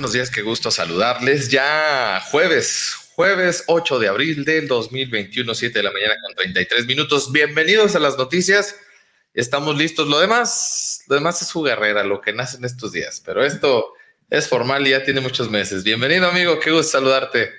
buenos días, qué gusto saludarles. Ya jueves, jueves 8 de abril del 2021, 7 de la mañana con 33 minutos. Bienvenidos a las noticias. Estamos listos. Lo demás, lo demás es su guerrera, lo que nace en estos días. Pero esto es formal y ya tiene muchos meses. Bienvenido, amigo, qué gusto saludarte.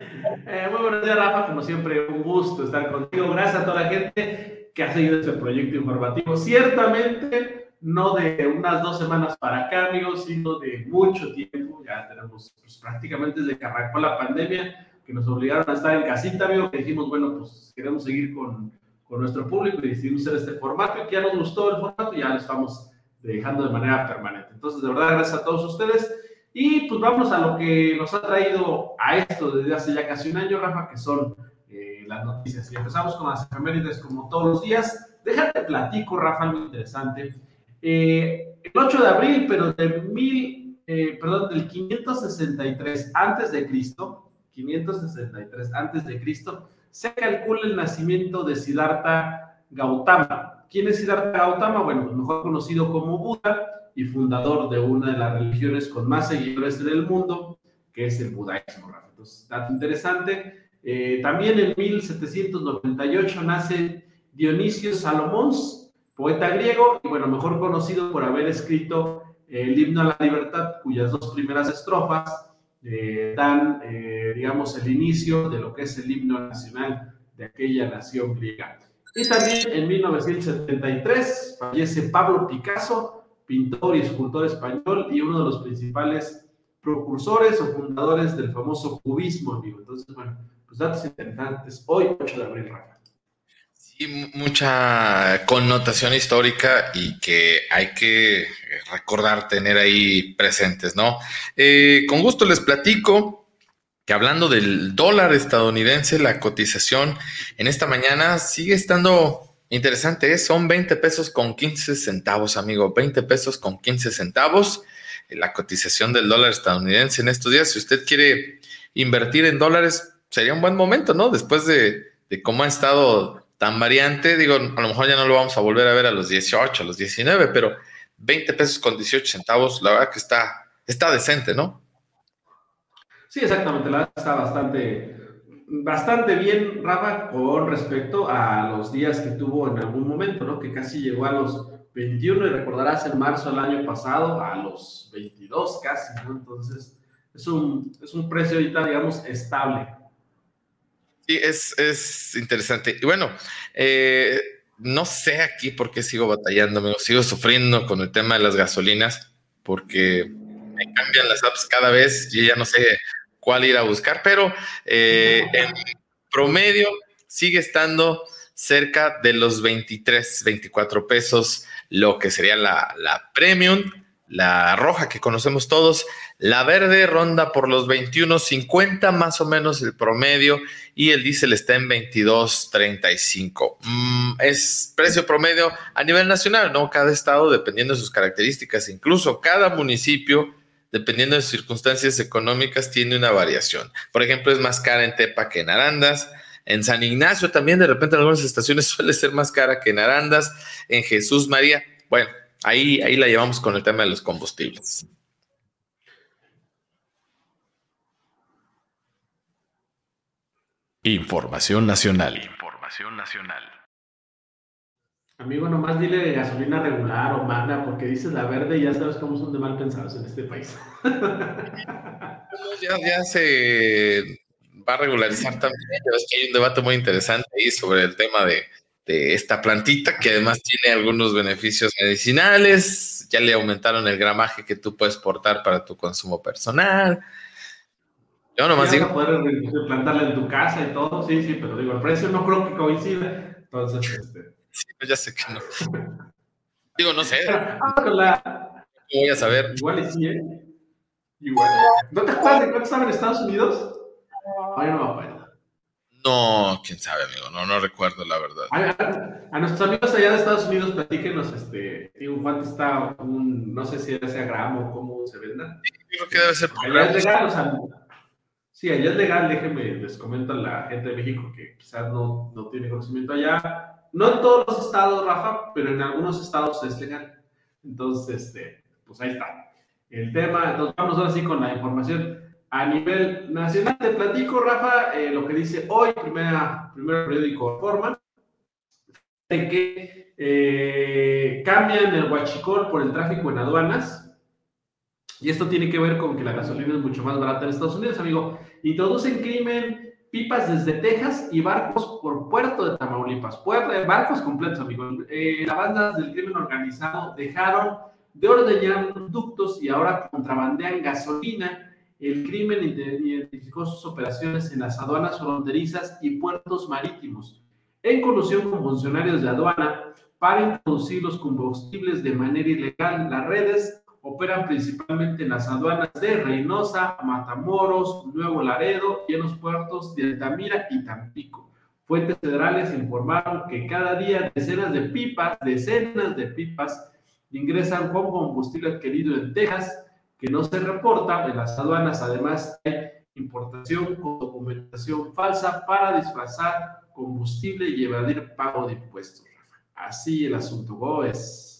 Eh, muy buenos días, Rafa. Como siempre, un gusto estar contigo. Gracias a toda la gente que ha seguido este proyecto informativo. Ciertamente no de unas dos semanas para acá, amigos, sino de mucho tiempo. Ya tenemos pues, prácticamente desde que arrancó la pandemia, que nos obligaron a estar en casita, amigo, que dijimos, bueno, pues queremos seguir con, con nuestro público y decidimos hacer este formato y que ya nos gustó el formato y ya lo estamos dejando de manera permanente. Entonces, de verdad, gracias a todos ustedes. Y pues vamos a lo que nos ha traído a esto desde hace ya casi un año, Rafa, que son eh, las noticias. Y empezamos con las efemérides como todos los días. Déjate platico, Rafa, algo interesante. Eh, el 8 de abril, pero de mil, eh, perdón, del 563 antes de Cristo, 563 antes de Cristo, se calcula el nacimiento de Siddhartha Gautama. ¿Quién es Siddhartha Gautama? Bueno, pues mejor conocido como Buda y fundador de una de las religiones con más seguidores en el mundo, que es el budaísmo. Entonces, dato interesante. Eh, también en 1798 nace Dionisio Salomón, poeta griego y bueno, mejor conocido por haber escrito el himno a la libertad, cuyas dos primeras estrofas eh, dan, eh, digamos, el inicio de lo que es el himno nacional de aquella nación griega. Y también en 1973 fallece Pablo Picasso, pintor y escultor español y uno de los principales precursores o fundadores del famoso cubismo, amigo. Entonces, bueno, pues datos interesantes hoy, 8 de abril, Rafa. Sí, mucha connotación histórica y que hay que recordar, tener ahí presentes, ¿no? Eh, con gusto les platico que hablando del dólar estadounidense, la cotización en esta mañana sigue estando interesante, ¿eh? son 20 pesos con 15 centavos, amigo, 20 pesos con 15 centavos. La cotización del dólar estadounidense en estos días, si usted quiere invertir en dólares, sería un buen momento, ¿no? Después de, de cómo ha estado tan variante, digo, a lo mejor ya no lo vamos a volver a ver a los 18, a los 19, pero 20 pesos con 18 centavos, la verdad que está, está decente, ¿no? Sí, exactamente, la verdad está bastante, bastante bien, Rafa, con respecto a los días que tuvo en algún momento, ¿no? Que casi llegó a los 21 y recordarás en marzo del año pasado a los 22 casi, ¿no? Entonces, es un, es un precio ahorita, digamos, estable. Sí, es, interesante. Y bueno, eh, no sé aquí por qué sigo batallando, amigo. Sigo sufriendo con el tema de las gasolinas porque me cambian las apps cada vez y ya no sé cuál ir a buscar, pero eh, en promedio sigue estando cerca de los 23, 24 pesos, lo que sería la, la premium la roja que conocemos todos, la verde ronda por los 21.50 más o menos el promedio y el diésel está en 22.35. Mm, es precio promedio a nivel nacional, ¿no? Cada estado dependiendo de sus características, incluso cada municipio dependiendo de circunstancias económicas tiene una variación. Por ejemplo, es más cara en Tepa que en Arandas. En San Ignacio también de repente en algunas estaciones suele ser más cara que en Arandas. En Jesús María, bueno, Ahí, ahí la llevamos con el tema de los combustibles. Información nacional. Información nacional. Amigo, nomás dile de gasolina regular o magna, porque dices la verde y ya sabes cómo son de mal pensados en este país. ya, ya se va a regularizar también. que hay un debate muy interesante ahí sobre el tema de, de esta plantita que además tiene algunos beneficios medicinales, ya le aumentaron el gramaje que tú puedes portar para tu consumo personal. Yo nomás digo... poder plantarla en tu casa y todo, sí, sí, pero digo, el precio no creo que coincida. Entonces, este... Sí, pues ya sé que no. digo, no sé. Ah, voy a saber. Igual y sí, ¿eh? Igual. ¿No te acuerdas de cuánto estaba en Estados Unidos? Ay, no me acuerdo. No, quién sabe, amigo, no, no recuerdo la verdad. A, nuestros amigos allá de Estados Unidos, platíquenos, este, digo, cuánto está un, no sé si sea gramo o cómo se venda. Sí, creo que debe ser por allá es legal, o sea, sí, allá es legal, déjenme, les comento a la gente de México que quizás no, no tiene conocimiento allá. No en todos los estados, Rafa, pero en algunos estados es legal. Entonces, este, pues ahí está. el tema. Entonces vamos ahora sí con la información a nivel nacional. Te platico, Rafa, eh, lo que dice hoy, primera, primer periódico Forma, de que eh, cambian el huachicol por el tráfico en aduanas. Y esto tiene que ver con que la gasolina es mucho más barata en Estados Unidos, amigo. Introducen crimen pipas desde Texas y barcos por Puerto de Tamaulipas. Puerto, barcos completos, amigo. Eh, las bandas del crimen organizado dejaron de ordeñar ductos y ahora contrabandean gasolina. El crimen identificó sus operaciones en las aduanas fronterizas y puertos marítimos, en colusión con funcionarios de aduana para introducir los combustibles de manera ilegal. Las redes operan principalmente en las aduanas de Reynosa, Matamoros, Nuevo Laredo y en los puertos de Altamira y Tampico. Fuentes federales informaron que cada día decenas de pipas, decenas de pipas ingresan con combustible adquirido en Texas, que no se reporta en las aduanas. Además, hay importación con documentación falsa para disfrazar combustible y evadir pago de impuestos. Así el asunto es.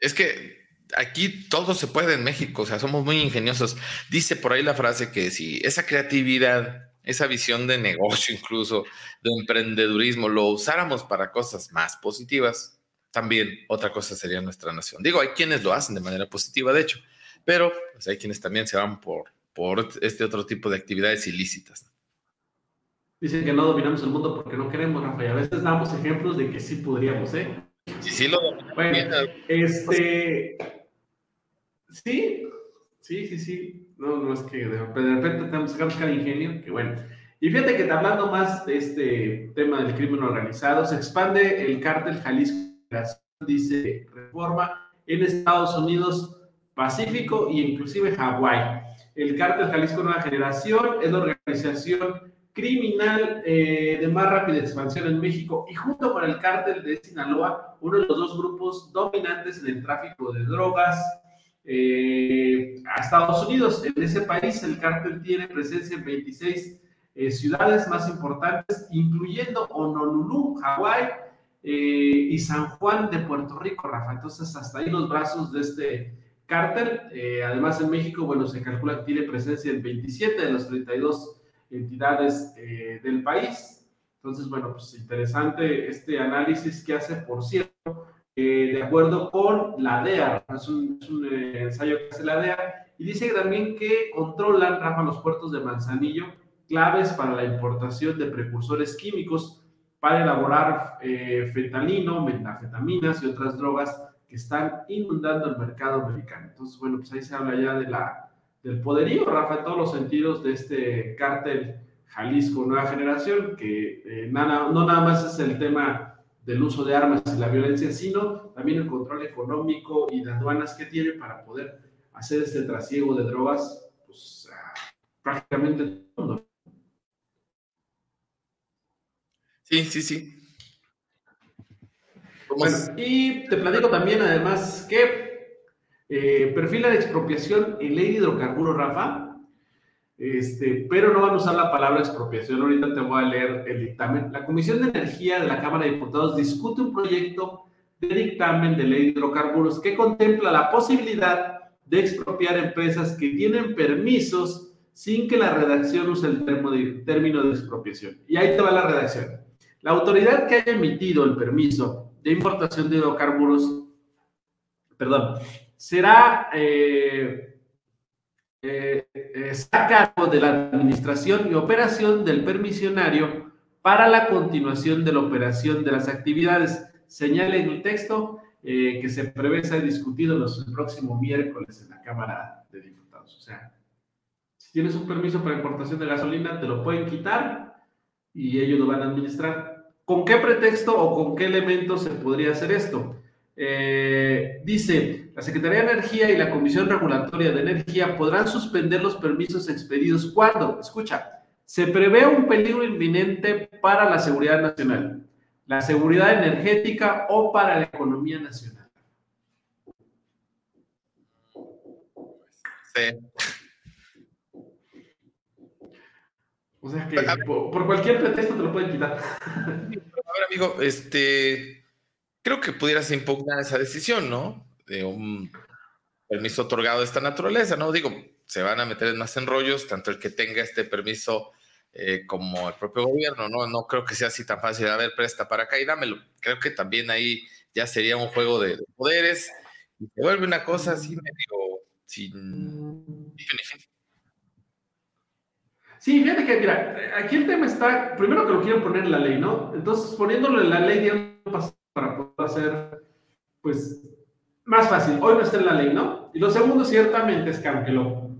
Es que aquí todo se puede en México, o sea, somos muy ingeniosos. Dice por ahí la frase que si esa creatividad, esa visión de negocio incluso, de emprendedurismo, lo usáramos para cosas más positivas, también otra cosa sería nuestra nación. Digo, hay quienes lo hacen de manera positiva, de hecho, pero pues, hay quienes también se van por, por este otro tipo de actividades ilícitas. Dicen que no dominamos el mundo porque no queremos, Rafa, y a veces damos ejemplos de que sí podríamos, ¿eh? Sí, sí, lo bueno, este... Sí, sí, sí, sí. No, no es que de repente tenemos que buscar ingenio, que bueno. Y fíjate que hablando más de este tema del crimen organizado, se expande el cártel Jalisco dice Reforma, en Estados Unidos, Pacífico e inclusive Hawái. El cártel Jalisco Nueva Generación es la organización criminal eh, de más rápida expansión en México y junto con el cártel de Sinaloa, uno de los dos grupos dominantes en el tráfico de drogas eh, a Estados Unidos. En ese país el cártel tiene presencia en 26 eh, ciudades más importantes, incluyendo Honolulu, Hawái, y San Juan de Puerto Rico, Rafa. Entonces, hasta ahí los brazos de este cártel. Además, en México, bueno, se calcula que tiene presencia en 27 de las 32 entidades eh, del país. Entonces, bueno, pues interesante este análisis que hace, por cierto, de acuerdo con la DEA, es un, es un ensayo que hace la DEA, y dice también que controlan, Rafa, los puertos de Manzanillo, claves para la importación de precursores químicos para elaborar eh, fetalino, metafetaminas y otras drogas que están inundando el mercado americano. Entonces, bueno, pues ahí se habla ya de la, del poderío, Rafa, en todos los sentidos de este cártel Jalisco Nueva Generación, que eh, nada, no nada más es el tema del uso de armas y la violencia, sino también el control económico y de aduanas que tiene para poder hacer este trasiego de drogas, pues prácticamente todo el mundo. Sí, sí, sí. Bueno, y te platico también, además, que eh, perfila de expropiación en ley de hidrocarburos, Rafa, este, pero no van a usar la palabra expropiación. Ahorita te voy a leer el dictamen. La Comisión de Energía de la Cámara de Diputados discute un proyecto de dictamen de ley de hidrocarburos que contempla la posibilidad de expropiar empresas que tienen permisos sin que la redacción use el término de expropiación. Y ahí te va la redacción. La autoridad que haya emitido el permiso de importación de hidrocarburos, perdón, será eh, eh, a cargo de la administración y operación del permisionario para la continuación de la operación de las actividades. Señala en el texto eh, que se prevé ser discutido los, el próximo miércoles en la Cámara de Diputados. O sea, si tienes un permiso para importación de gasolina, te lo pueden quitar y ellos lo van a administrar. ¿Con qué pretexto o con qué elemento se podría hacer esto? Eh, dice, la Secretaría de Energía y la Comisión Regulatoria de Energía podrán suspender los permisos expedidos cuando, escucha, se prevé un peligro inminente para la seguridad nacional, la seguridad energética o para la economía nacional. Sí. O sea que por, cualquier pretexto te lo pueden quitar. A ver, amigo, este, creo que pudieras impugnar esa decisión, ¿no? De un, permiso otorgado de esta naturaleza, ¿no? Digo, se van a meter en más enrollos, tanto el que tenga este permiso eh, como el propio gobierno, ¿no? No creo que sea así tan fácil, a ver, presta para acá y dámelo. Creo que también ahí ya sería un juego de, poderes y se vuelve una cosa así medio sin, Sí, fíjate que, mira, aquí el tema está, primero que lo quieren poner en la ley, ¿no? Entonces, poniéndolo en la ley, digamos, para poder hacer, pues, más fácil. Hoy no está en la ley, ¿no? Y lo segundo, ciertamente, es que aunque lo,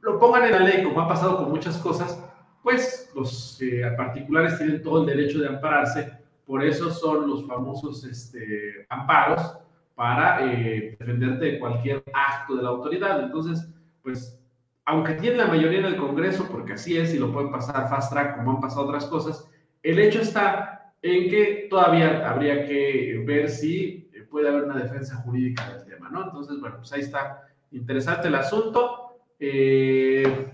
lo pongan en la ley, como ha pasado con muchas cosas, pues los eh, particulares tienen todo el derecho de ampararse, por eso son los famosos este, amparos para eh, defenderte de cualquier acto de la autoridad. Entonces, pues aunque tiene la mayoría en el Congreso, porque así es y lo pueden pasar fast track como han pasado otras cosas, el hecho está en que todavía habría que ver si puede haber una defensa jurídica del tema, ¿no? Entonces, bueno, pues ahí está interesante el asunto. Eh,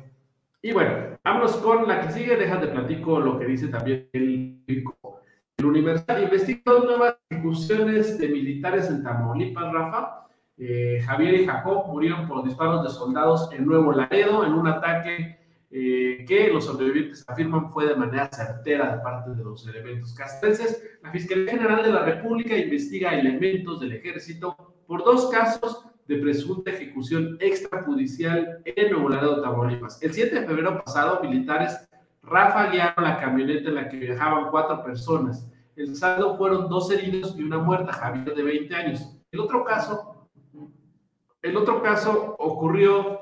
y bueno, vámonos con la que sigue, déjate platico lo que dice también el, el Universal. Investigó nuevas ejecuciones de militares en Tamaulipas, Rafa eh, Javier y Jacob murieron por disparos de soldados en Nuevo Laredo en un ataque eh, que los sobrevivientes afirman fue de manera certera de parte de los elementos castrenses. La Fiscalía General de la República investiga elementos del ejército por dos casos de presunta ejecución extrajudicial en Nuevo Laredo, Tamaulipas. El 7 de febrero pasado, militares rafaguearon la camioneta en la que viajaban cuatro personas. El saldo fueron dos heridos y una muerta, Javier de 20 años. El otro caso el otro caso ocurrió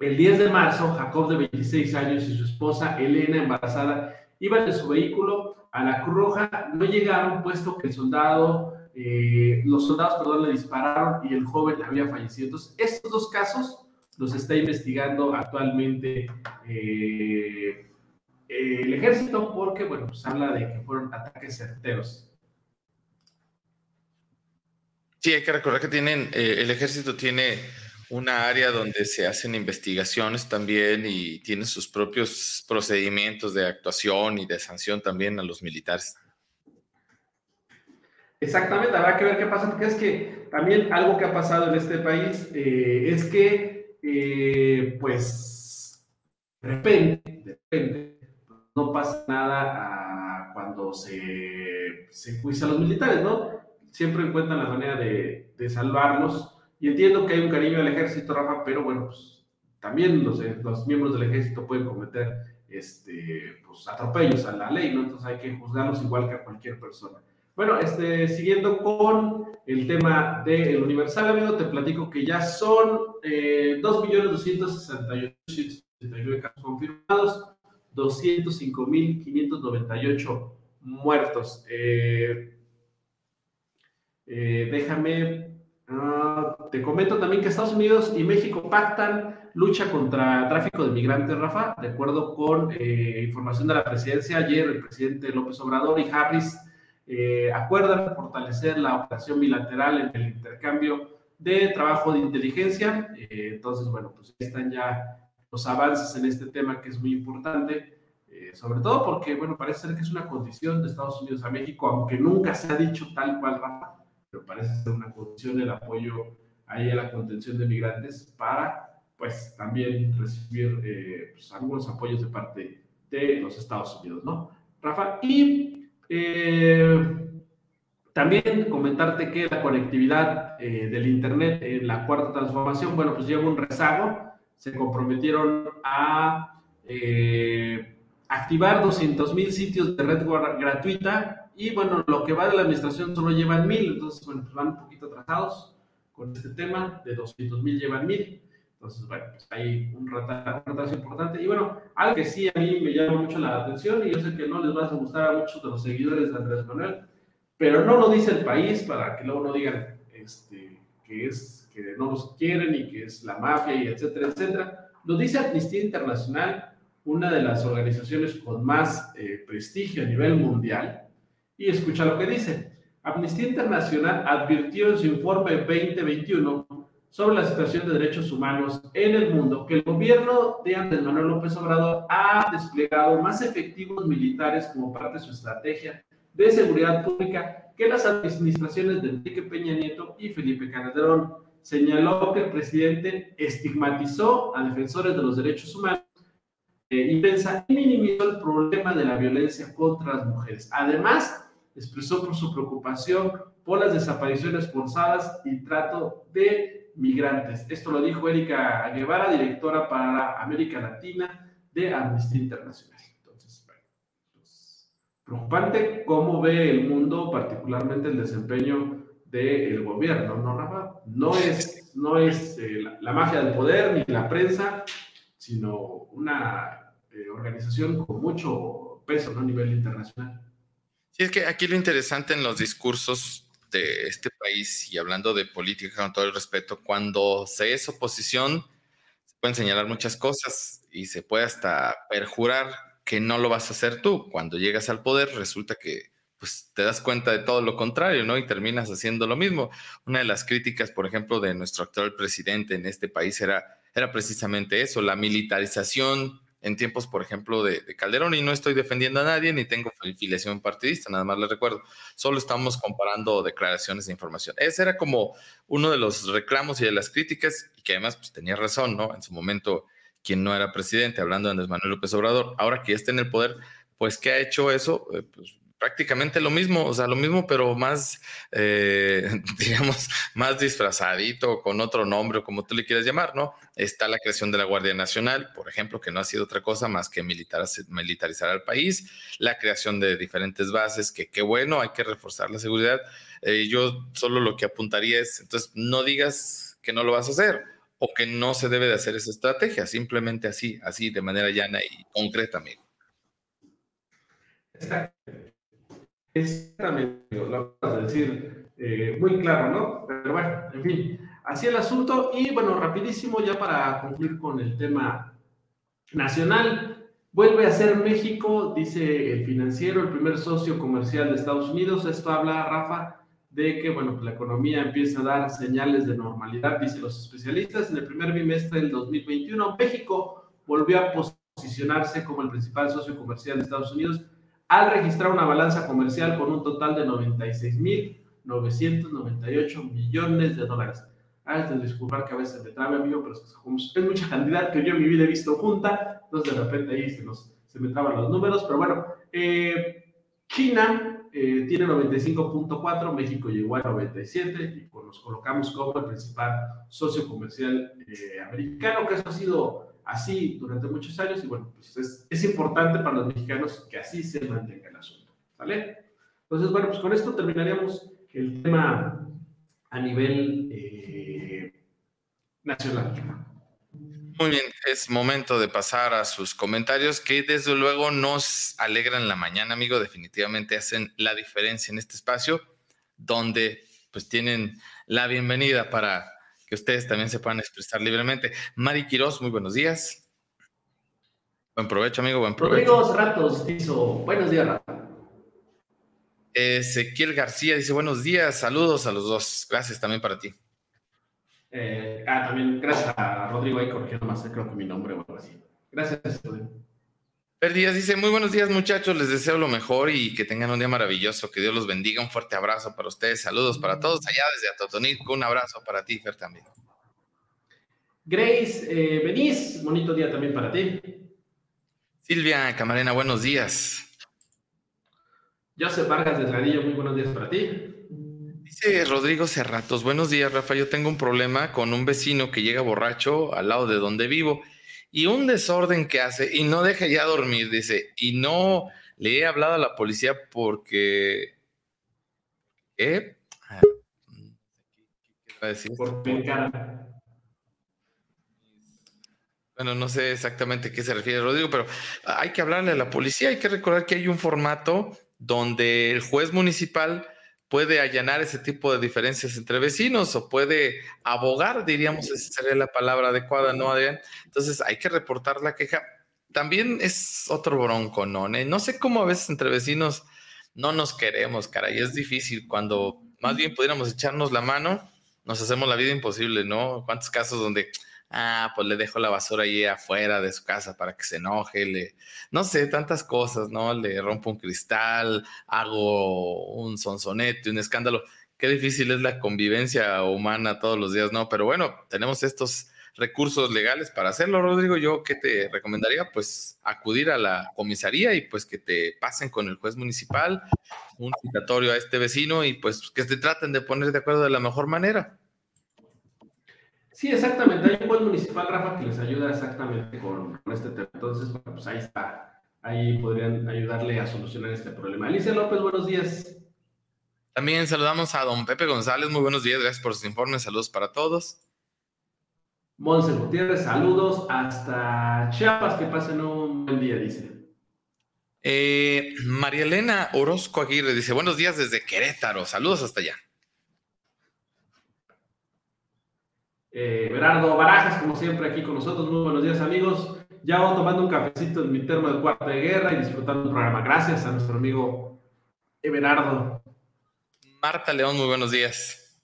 el 10 de marzo. Jacob, de 26 años, y su esposa Elena, embarazada, iban de su vehículo a la Cruz Roja. No llegaron, puesto que el soldado, eh, los soldados, perdón, le dispararon y el joven había fallecido. Entonces, estos dos casos los está investigando actualmente eh, el ejército porque, bueno, pues habla de que fueron ataques certeros. Sí, hay que recordar que tienen, eh, el ejército tiene una área donde se hacen investigaciones también y tiene sus propios procedimientos de actuación y de sanción también a los militares. Exactamente, habrá que ver qué pasa, porque es que también algo que ha pasado en este país eh, es que, eh, pues, de repente, de repente, no pasa nada cuando se, se juicia a los militares, ¿no? siempre encuentran la manera de, de, salvarlos. Y entiendo que hay un cariño al ejército, Rafa, pero bueno, pues también los, los miembros del ejército pueden cometer este, pues, atropellos a la ley, ¿no? Entonces hay que juzgarlos igual que a cualquier persona. Bueno, este, siguiendo con el tema del Universal, amigo, te platico que ya son eh, 2.268.069 casos confirmados, 205.598 muertos. Eh, eh, déjame, ah, te comento también que Estados Unidos y México pactan lucha contra tráfico de migrantes, Rafa, de acuerdo con eh, información de la presidencia. Ayer el presidente López Obrador y Harris eh, acuerdan fortalecer la operación bilateral en el intercambio de trabajo de inteligencia. entonces, bueno, pues están ya los avances en este tema que es muy importante. sobre todo porque, bueno, parece ser que es una condición de Estados Unidos a México, aunque nunca se ha dicho tal cual, Rafa, pero parece ser una condición el apoyo ahí a la contención de migrantes para, pues, también recibir eh, pues, algunos apoyos de parte de los Estados Unidos, ¿no? Rafa, y eh, también comentarte que la conectividad eh, del Internet en la cuarta transformación, bueno, pues lleva un rezago, se comprometieron a activar 200 mil sitios de red gratuita y bueno, lo que va de la administración solo llevan mil, entonces bueno, pues van un poquito atrasados con este tema, de 200 mil llevan mil. Entonces, bueno, pues hay un retraso, importante. Y bueno, algo que sí a mí me llama mucho la atención, y yo sé que no les va a gustar a muchos de los seguidores de Andrés Manuel, pero no lo dice el país para que luego no digan este, que, es, que no los quieren y que es la mafia y etcétera, etcétera. Lo dice Amnistía Internacional, una de las organizaciones con más eh, prestigio a nivel mundial, y escucha lo que dice. Amnistía Internacional advirtió en su informe 2021 sobre la situación de derechos humanos en el mundo que el gobierno de Andrés Manuel López Obrador ha desplegado más efectivos militares como parte de su estrategia de seguridad pública que las administraciones de Enrique Peña Nieto y Felipe Calderón. señaló que el presidente estigmatizó a defensores de los derechos humanos eh, y minimizó el problema de la violencia contra las mujeres. Además, expresó por su preocupación por las desapariciones forzadas y trato de migrantes. Esto lo dijo Erika Guevara, directora para América Latina de Amnistía Internacional. Entonces, pues, preocupante cómo ve el mundo, particularmente el desempeño del gobierno, ¿no, Rafa? No es, no es eh, la, magia del poder ni la prensa, sino una eh, organización con mucho peso a nivel internacional. Sí, es que aquí lo interesante en los discursos de este país y hablando de política con todo el respeto, cuando se es oposición, se pueden señalar muchas cosas y se puede hasta perjurar que no lo vas a hacer tú. Cuando llegas al poder, resulta que pues te das cuenta de todo lo contrario, ¿no? Y terminas haciendo lo mismo. Una de las críticas, por ejemplo, de nuestro actual presidente en este país era, era precisamente eso, la militarización en tiempos, por ejemplo, de, Calderón, y no estoy defendiendo a nadie ni tengo filiación partidista, nada más les recuerdo, solo estamos comparando declaraciones de información. Ese era como uno de los reclamos y de las críticas, y que además pues, tenía razón, ¿no? En su momento, quien no era presidente, hablando de Andrés Manuel López Obrador, ahora que ya está en el poder, pues, ¿qué ha hecho eso? Eh, pues, prácticamente lo mismo, o sea, lo mismo, pero más, eh, digamos, más disfrazadito, con otro nombre, como tú le quieras llamar, ¿no? Está la creación de la Guardia Nacional, por ejemplo, que no ha sido otra cosa más que militar, militarizar al país, la creación de diferentes bases, que qué bueno, hay que reforzar la seguridad. Eh, yo solo lo que apuntaría es, entonces, no digas que no lo vas a hacer o que no se debe de hacer esa estrategia, simplemente así, así, de manera llana y concreta, amigo. Exactamente, lo vas a decir eh, muy claro, ¿no? Pero bueno, en fin, así el asunto. Y bueno, rapidísimo ya para concluir con el tema nacional. Vuelve a ser México, dice el financiero, el primer socio comercial de Estados Unidos. Esto habla, Rafa, de que bueno, pues la economía empieza a dar señales de normalidad, dicen los especialistas. En el primer bimestre del 2021, México volvió a posicionarse como el principal socio comercial de Estados Unidos al registrar una balanza comercial con un total de 96.998 millones de dólares. Ah, de disculpar que a veces me trabe, amigo, pero es, mucha cantidad que yo en mi vida he visto junta, entonces de repente ahí se, nos, se me traban los números, pero bueno, eh, China eh, tiene 95.4, México llegó a 97 y pues nos colocamos como el principal socio comercial eh, americano, que eso ha sido así durante muchos años y bueno, pues es, es, importante para los mexicanos que así se mantenga el asunto, ¿vale? Entonces, bueno, pues con esto terminaríamos el tema a nivel eh, nacional. Muy bien, es momento de pasar a sus comentarios que desde luego nos alegran la mañana, amigo, definitivamente hacen la diferencia en este espacio donde pues tienen la bienvenida para que ustedes también se puedan expresar libremente. Mari Quiroz, muy buenos días. Buen provecho, amigo, buen provecho. Rodrigo Ratos hizo, buenos días, Rafa. Ezequiel García dice, buenos días, saludos a los dos. Gracias también para ti. Eh, ah, también gracias a Rodrigo ahí corrigiendo más, creo que mi nombre o algo así. Gracias, Rodrigo. Per Díaz dice, muy buenos días muchachos, les deseo lo mejor y que tengan un día maravilloso, que Dios los bendiga, un fuerte abrazo para ustedes, saludos para todos allá desde Atotonilco, un abrazo para ti, Fer, también. Grace eh, bonito día también para ti. Silvia Camarena, buenos días. Joseph Vargas Delgadillo, muy buenos días para ti. Dice Rodrigo Cerratos, buenos días Rafa, yo tengo un problema con un vecino que llega borracho al lado de donde vivo y un desorden que hace y no deja ya dormir, dice, y no le he hablado a la policía porque... Ah, ¿Qué va a decir? Por Bueno, no sé exactamente a qué se refiere Rodrigo, pero hay que hablarle a la policía, hay que recordar que hay un formato donde el juez municipal puede allanar ese tipo de diferencias entre vecinos o puede abogar, diríamos, esa sería la palabra adecuada, ¿no, Adrián? Entonces hay que reportar la queja. También es otro bronco, ¿no? No sé cómo a veces entre vecinos no nos queremos, caray, es difícil cuando más bien pudiéramos echarnos la mano, nos hacemos la vida imposible, ¿no? ¿Cuántos casos donde ah, pues le dejo la basura ahí afuera de su casa para que se enoje, le, no sé, tantas cosas, ¿no? Le rompo un cristal, hago un sonsonete, un escándalo, qué difícil es la convivencia humana todos los días, ¿no? Pero bueno, tenemos estos recursos legales para hacerlo, Rodrigo. Yo, ¿qué te recomendaría? Pues acudir a la comisaría y pues que te pasen con el juez municipal un citatorio a este vecino y pues que te traten de poner de acuerdo de la mejor manera. Sí, exactamente. Hay un juez municipal, Rafa, que les ayuda exactamente con, este tema. Entonces, pues ahí está. Ahí podrían ayudarle a solucionar este problema. Alicia López, buenos días. También saludamos a don Pepe González. Muy buenos días. Gracias por sus informes. Saludos para todos. Monse Gutiérrez, saludos hasta Chiapas, que pasen un buen día, dice. Eh, María Elena Orozco Aguirre dice, buenos días desde Querétaro, saludos hasta allá. Eh, Berardo Barajas, como siempre, aquí con nosotros, muy buenos días amigos. Ya voy tomando un cafecito en mi termo de cuarta de guerra y disfrutando el programa. Gracias a nuestro amigo Everardo. Marta León, muy buenos días.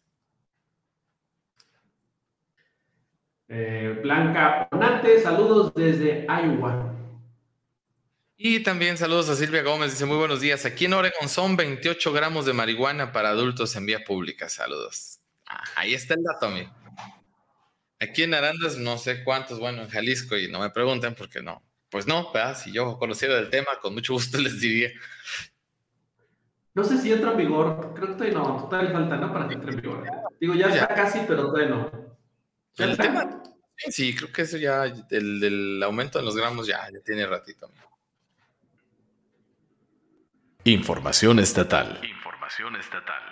Eh, Blanca Onate, saludos desde Iowa. Y también saludos a Silvia Gómez, dice muy buenos días. Aquí en Oregon son 28 gramos de marihuana para adultos en vía pública. Saludos. Ah, ahí está el dato, amigo. Aquí en Arandas no sé cuántos, bueno, en Jalisco, y no me pregunten porque no. Pues no, ¿verdad? si yo conociera el tema, con mucho gusto les diría. No sé si entra en vigor, creo que todavía no, todavía falta, ¿no? Para que entre en vigor. Digo, ya, ya. está casi, pero todavía no. El tema, sí, creo que eso ya, el del aumento de los gramos ya, ya tiene ratito. Información estatal. Información estatal.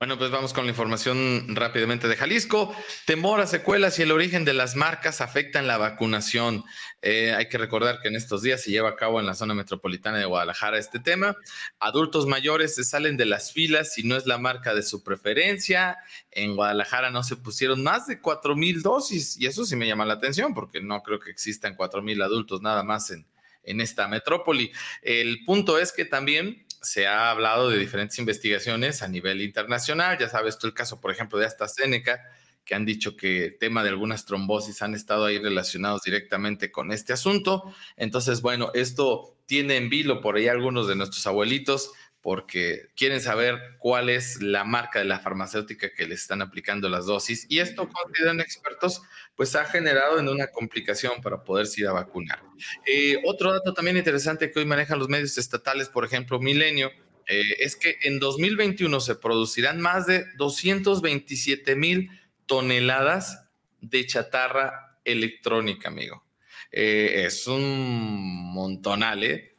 Bueno, pues vamos con la información rápidamente de Jalisco. Temor a secuelas y el origen de las marcas afectan la vacunación. Eh, hay que recordar que en estos días se lleva a cabo en la zona metropolitana de Guadalajara este tema. Adultos mayores se salen de las filas si no es la marca de su preferencia. En Guadalajara no se pusieron más de cuatro mil dosis y eso sí me llama la atención porque no creo que existan cuatro mil adultos nada más en, en esta metrópoli. El punto es que también se ha hablado de diferentes investigaciones a nivel internacional. Ya sabes tú el caso, por ejemplo, de AstraZeneca, que han dicho que tema de algunas trombosis han estado ahí relacionados directamente con este asunto. Entonces, bueno, esto tiene en vilo por ahí algunos de nuestros abuelitos porque quieren saber cuál es la marca de la farmacéutica que le están aplicando las dosis y esto, consideran expertos, pues ha generado en una complicación para poderse ir a vacunar. Eh, otro dato también interesante que hoy manejan los medios estatales, por ejemplo, Milenio, eh, es que en 2021 se producirán más de 227 mil toneladas de chatarra electrónica, amigo. Eh, es un montonal, ¿eh?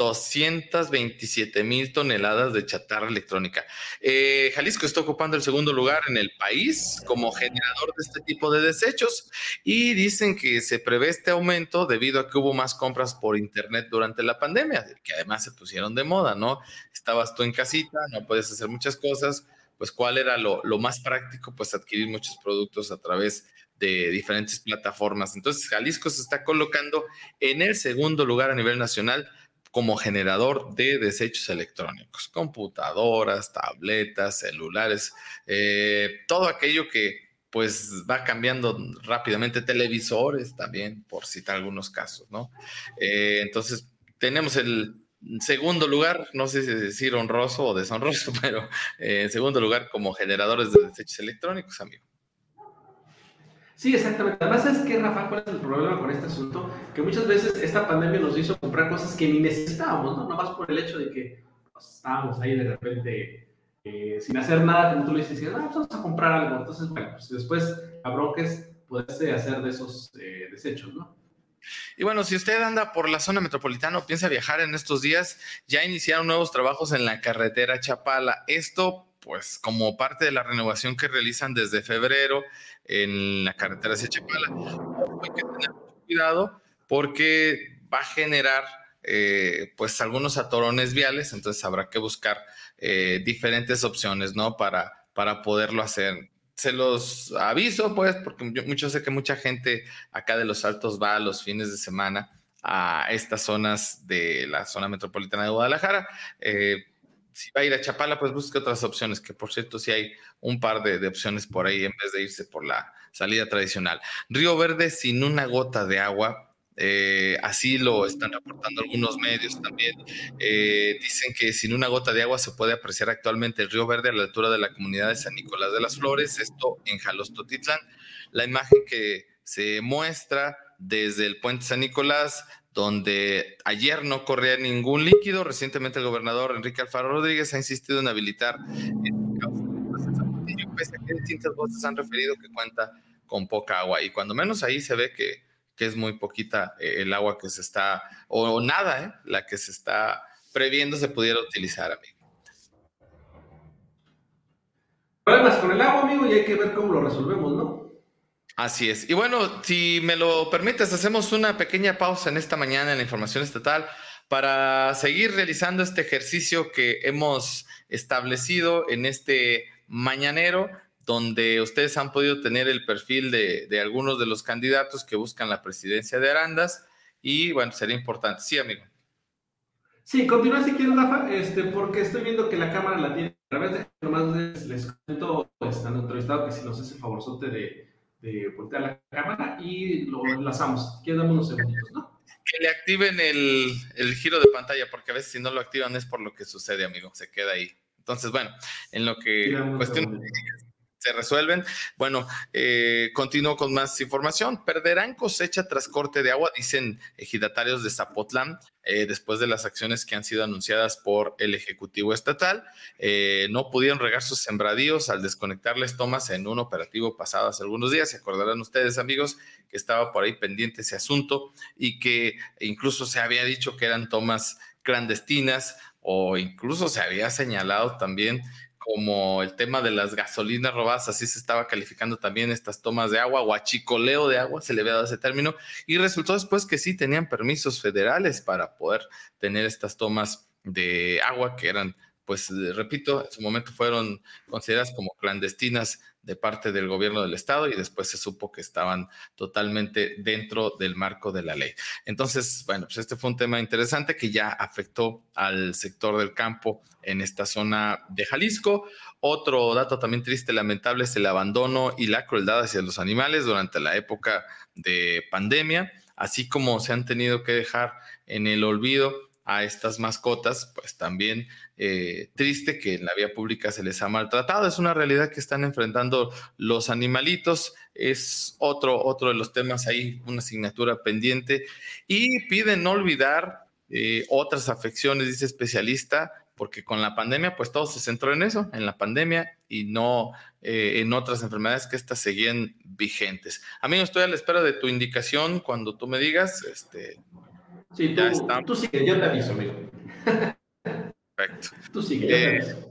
227 mil toneladas de chatarra electrónica. Eh, Jalisco está ocupando el segundo lugar en el país como generador de este tipo de desechos y dicen que se prevé este aumento debido a que hubo más compras por internet durante la pandemia, que además se pusieron de moda, ¿no? Estabas tú en casita, no puedes hacer muchas cosas, pues cuál era lo, lo más práctico, pues adquirir muchos productos a través de diferentes plataformas. Entonces, Jalisco se está colocando en el segundo lugar a nivel nacional como generador de desechos electrónicos, computadoras, tabletas, celulares, eh, todo aquello que pues va cambiando rápidamente, televisores también, por citar algunos casos, ¿no? Eh, entonces, tenemos el segundo lugar, no sé si decir honroso o deshonroso, pero eh, en segundo lugar como generadores de desechos electrónicos, amigo. Sí, exactamente. Además, ¿sabes qué, Rafa? ¿Cuál es el problema con este asunto? Que muchas veces esta pandemia nos hizo comprar cosas que ni necesitábamos, ¿no? Nomás por el hecho de que pues, estábamos ahí de repente eh, sin hacer nada, como tú le dices, ah, pues vamos a comprar algo. Entonces, bueno, pues después a bronques puedes hacer de esos eh, desechos, ¿no? Y bueno, si usted anda por la zona metropolitana o piensa viajar en estos días, ya iniciaron nuevos trabajos en la carretera Chapala. Esto pues como parte de la renovación que realizan desde febrero en la carretera hacia Chapala. Hay que tener cuidado porque va a generar eh, pues algunos atorones viales, entonces habrá que buscar eh, diferentes opciones, ¿no? Para, para poderlo hacer. Se los aviso, pues, porque yo mucho sé que mucha gente acá de los Altos va a los fines de semana a estas zonas de la zona metropolitana de Guadalajara. Eh, si va a ir a Chapala, pues busque otras opciones, que por cierto sí hay un par de, opciones por ahí en vez de irse por la salida tradicional. Río Verde sin una gota de agua Eh, así lo están reportando algunos medios también. Eh, dicen que sin una gota de agua se puede apreciar actualmente el río Verde a la altura de la comunidad de San Nicolás de las Flores, esto en Jalostotitlán. La imagen que se muestra desde el puente San Nicolás, donde ayer no corría ningún líquido. Recientemente el gobernador Enrique Alfaro Rodríguez ha insistido en habilitar pese a que distintas voces han referido que cuenta con poca agua. Y cuando menos ahí se ve que, que es muy poquita eh, el agua que se está, o, nada, eh, la que se está previendo se pudiera utilizar, amigo. Problemas con el agua, amigo, y hay que ver cómo lo resolvemos, ¿no? Así es. Y bueno, si me lo permites, hacemos una pequeña pausa en esta mañana en la información estatal para seguir realizando este ejercicio que hemos establecido en este mañanero, donde ustedes han podido tener el perfil de, algunos de los candidatos que buscan la presidencia de Arandas. Y bueno, sería importante. Sí, amigo. Sí, continúa si quieres, Rafa, este, porque estoy viendo que la cámara la tiene. A través de nomás les, les comento, están entrevistado que si nos hace favorzote de de voltear la cámara y lo enlazamos. Quedamos unos segunditos, ¿no? Que le activen el, el, giro de pantalla, porque a veces si no lo activan es por lo que sucede, amigo. Se queda ahí. Entonces, bueno, en lo que cuestión se resuelven. Bueno, eh, continúo con más información. Perderán cosecha tras corte de agua, dicen ejidatarios de Zapotlán, eh, después de las acciones que han sido anunciadas por el Ejecutivo Estatal. Eh, no pudieron regar sus sembradíos al desconectarles tomas en un operativo pasado hace algunos días. Se acordarán ustedes, amigos, que estaba por ahí pendiente ese asunto y que incluso se había dicho que eran tomas clandestinas o incluso se había señalado también como el tema de las gasolinas robadas, así se estaba calificando también estas tomas de agua o achicoleo de agua, se le había dado ese término, y resultó después que sí tenían permisos federales para poder tener estas tomas de agua que eran, pues repito, en su momento fueron consideradas como clandestinas de parte del gobierno del estado y después se supo que estaban totalmente dentro del marco de la ley. Entonces, bueno, pues este fue un tema interesante que ya afectó al sector del campo en esta zona de Jalisco. Otro dato también triste, lamentable, es el abandono y la crueldad hacia los animales durante la época de pandemia, así como se han tenido que dejar en el olvido a estas mascotas, pues también eh, triste que en la vía pública se les ha maltratado. Es una realidad que están enfrentando los animalitos. Es otro, otro de los temas ahí, una asignatura pendiente. Y piden no olvidar eh, otras afecciones, dice especialista, porque con la pandemia, pues todo se centró en eso, en la pandemia y no eh, en otras enfermedades que estas seguían vigentes. Amigo, estoy a la espera de tu indicación cuando tú me digas, este, Sí, tú, tú sigue, yo te aviso, amigo. Perfecto. Tú sigue, yo te eh, aviso.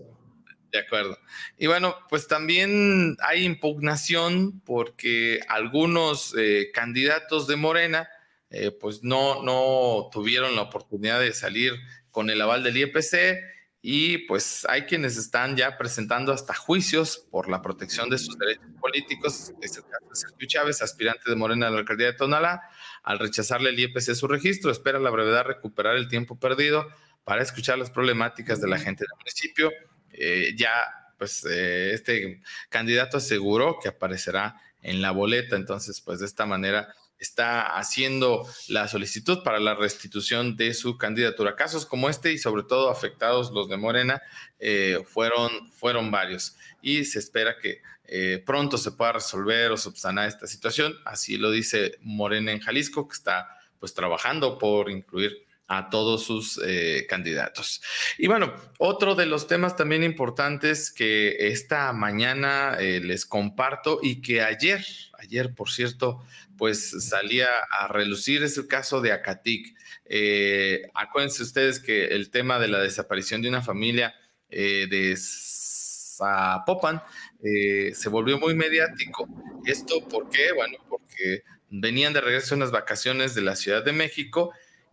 De acuerdo. Y bueno, pues también hay impugnación porque algunos eh, candidatos de Morena, eh, pues no, no tuvieron la oportunidad de salir con el aval del IEPC y pues hay quienes están ya presentando hasta juicios por la protección de sus derechos políticos. Es el caso de Sergio Chávez, aspirante de Morena a la alcaldía de Tonalá, al rechazarle el IEPC su registro, espera la brevedad recuperar el tiempo perdido para escuchar las problemáticas de la gente del municipio. Eh, ya, pues, eh, este candidato aseguró que aparecerá en la boleta, entonces, pues, de esta manera está haciendo la solicitud para la restitución de su candidatura. Casos como este y sobre todo afectados los de Morena eh, fueron, fueron varios y se espera que eh, pronto se pueda resolver o subsanar esta situación. Así lo dice Morena en Jalisco, que está pues trabajando por incluir a todos sus eh, candidatos. Y bueno, otro de los temas también importantes que esta mañana eh, les comparto y que ayer, ayer por cierto, pues salía a relucir es el caso de Acatic. Acuérdense ustedes que el tema de la desaparición de una familia de Zapopan se volvió muy mediático. ¿Esto por qué? Bueno, porque venían de regreso unas vacaciones de la Ciudad de México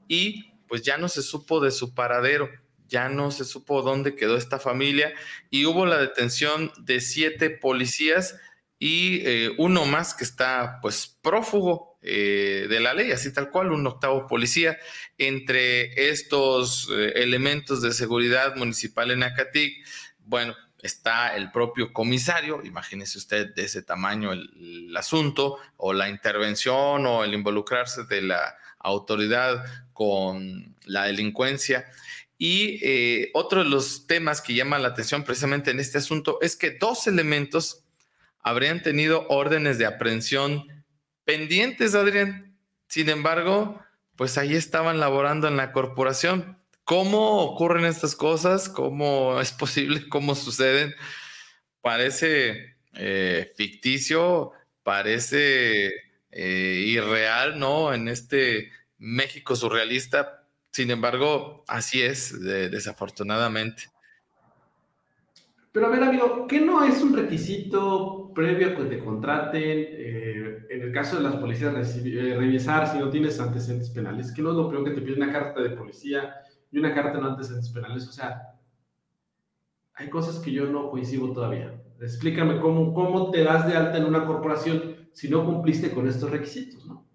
y pues ya no se supo de su paradero, ya no se supo dónde quedó esta familia y hubo la detención de siete policías y eh, uno más que está pues prófugo eh, de la ley, así tal cual, un octavo policía. Entre estos eh, elementos de seguridad municipal en Acatic, bueno, está el propio comisario, imagínese usted de ese tamaño el, asunto, o la intervención o el involucrarse de la autoridad con la delincuencia. Y eh, otro de los temas que llama la atención precisamente en este asunto es que dos elementos habrían tenido órdenes de aprehensión pendientes, Adrián. Sin embargo, pues ahí estaban laborando en la corporación. ¿Cómo ocurren estas cosas? ¿Cómo es posible? ¿Cómo suceden? Parece eh, ficticio, parece eh, irreal, ¿no? En este México surrealista. Sin embargo, así es, desafortunadamente. Pero a ver, amigo, ¿qué no es un requisito previo a que te contraten, eh, en el caso de las policías, revisar si no tienes antecedentes penales? ¿Qué no es lo peor que te pide una carta de policía y una carta no antecedentes penales? O sea, hay cosas que yo no coincido todavía. Explícame cómo, cómo te das de alta en una corporación si no cumpliste con estos requisitos, ¿no?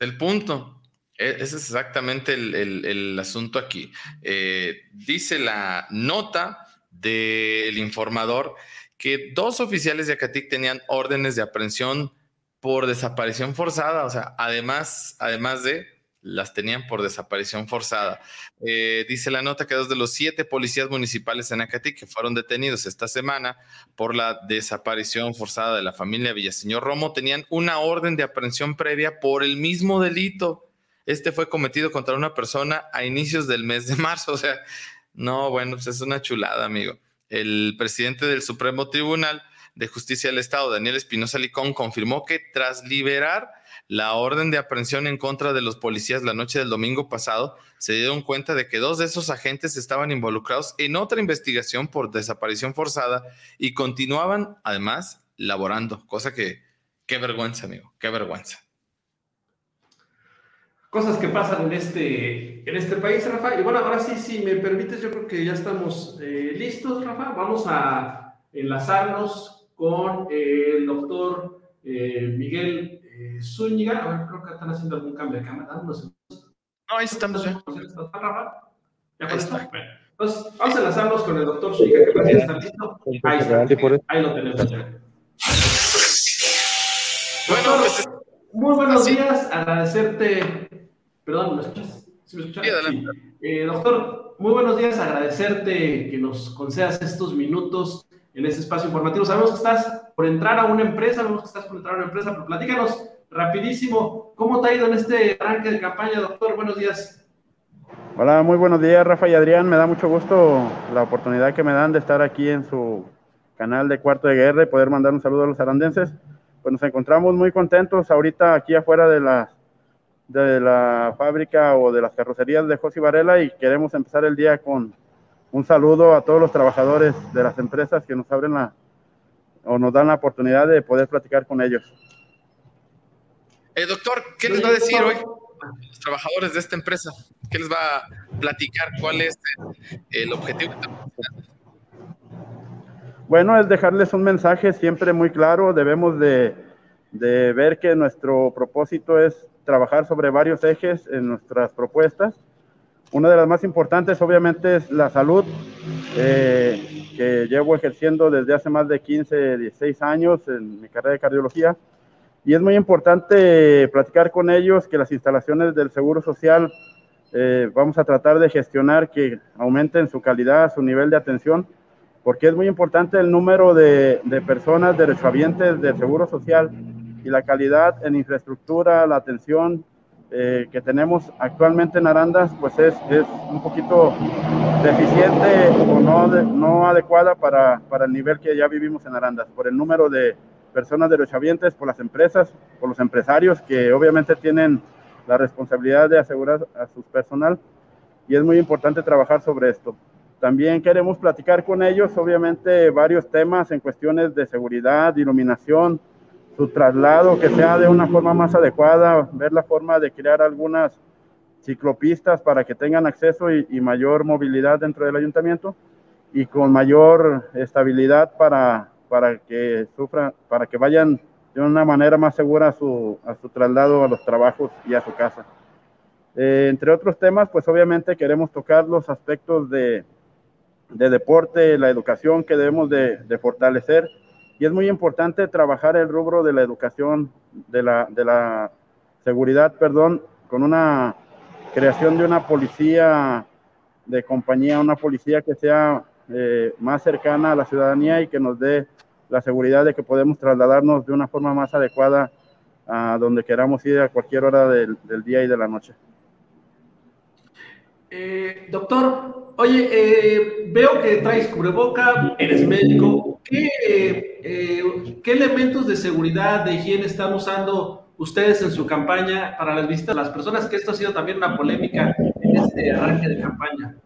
El punto. E, ese es exactamente el, asunto aquí. Eh, dice la nota del informador que dos oficiales de Acatic tenían órdenes de aprehensión por desaparición forzada, o sea, además, además de las tenían por desaparición forzada. Eh, dice la nota que dos de los siete policías municipales en Acatic que fueron detenidos esta semana por la desaparición forzada de la familia Villaseñor Romo tenían una orden de aprehensión previa por el mismo delito. Este fue cometido contra una persona a inicios del mes de marzo. O sea, no, bueno, pues es una chulada, amigo. El presidente del Supremo Tribunal de Justicia del Estado, Daniel Espinosa Licón, confirmó que tras liberar la orden de aprehensión en contra de los policías la noche del domingo pasado, se dieron cuenta de que dos de esos agentes estaban involucrados en otra investigación por desaparición forzada y continuaban, además, laborando, cosa que, qué vergüenza, amigo, qué vergüenza. Cosas que pasan en este, en este país, Rafa. Y bueno, ahora sí, si me permites, yo creo que ya estamos eh, listos, Rafa. Vamos a enlazarnos con el doctor eh, Miguel eh, Zúñiga. A ver, creo que están haciendo algún cambio de cámara. No, ahí estamos ya. ¿Ya con esto? entonces, vamos a enlazarnos con el doctor Zúñiga, que parece estar listo. Ahí está. Ahí lo tenemos. Bueno, pues, muy buenos días. Agradecerte. Perdón, ¿me escuchas? ¿Sí me escuchas? Sí, eh, doctor, muy buenos días. Agradecerte que nos concedas estos minutos en ese espacio informativo. Sabemos que estás por entrar a una empresa, sabemos que estás por entrar a una empresa, pero platícanos rapidísimo, ¿cómo te ha ido en este arranque de campaña, doctor? Buenos días. Hola, muy buenos días, Rafa y Adrián. Me da mucho gusto la oportunidad que me dan de estar aquí en su canal de Cuarto de Guerra y poder mandar un saludo a los arandenses. Pues nos encontramos muy contentos ahorita aquí afuera de la, de la fábrica o de las carrocerías de José Varela y queremos empezar el día con, un saludo a todos los trabajadores de las empresas que nos abren la o nos dan la oportunidad de poder platicar con ellos. Eh, doctor, ¿qué les va a decir hoy a los trabajadores de esta empresa? ¿Qué les va a platicar? ¿Cuál es el objetivo? Bueno, es dejarles un mensaje siempre muy claro. Debemos de, de ver que nuestro propósito es trabajar sobre varios ejes en nuestras propuestas una de las más importantes, obviamente, es la salud, eh, que llevo ejerciendo desde hace más de 15, 16 años en mi carrera de cardiología. Y es muy importante platicar con ellos que las instalaciones del Seguro Social eh, vamos a tratar de gestionar que aumenten su calidad, su nivel de atención, porque es muy importante el número de, de personas derechohabientes del Seguro Social y la calidad en infraestructura, la atención, eh, que tenemos actualmente en Arandas, pues es, es un poquito deficiente o no, no adecuada para, para, el nivel que ya vivimos en Arandas, por el número de personas derechohabientes, por las empresas, por los empresarios que obviamente tienen la responsabilidad de asegurar a su personal y es muy importante trabajar sobre esto. También queremos platicar con ellos, obviamente, varios temas en cuestiones de seguridad, iluminación, su traslado, que sea de una forma más adecuada, ver la forma de crear algunas ciclopistas para que tengan acceso y, mayor movilidad dentro del ayuntamiento y con mayor estabilidad para, para que sufran, para que vayan de una manera más segura a su, su traslado a los trabajos y a su casa. Eh, entre otros temas, pues obviamente queremos tocar los aspectos de, de deporte, la educación que debemos de, de fortalecer y es muy importante trabajar el rubro de la educación, de la, seguridad, perdón, con una creación de una policía de compañía, una policía que sea eh, más cercana a la ciudadanía y que nos dé la seguridad de que podemos trasladarnos de una forma más adecuada a donde queramos ir a cualquier hora del, día y de la noche. Eh, doctor, oye, eh, veo que traes cubreboca, eres médico. ¿Qué, ¿Qué elementos de seguridad, de higiene están usando ustedes en su campaña para las visitas a las personas, que esto ha sido también una polémica en este arranque de campaña.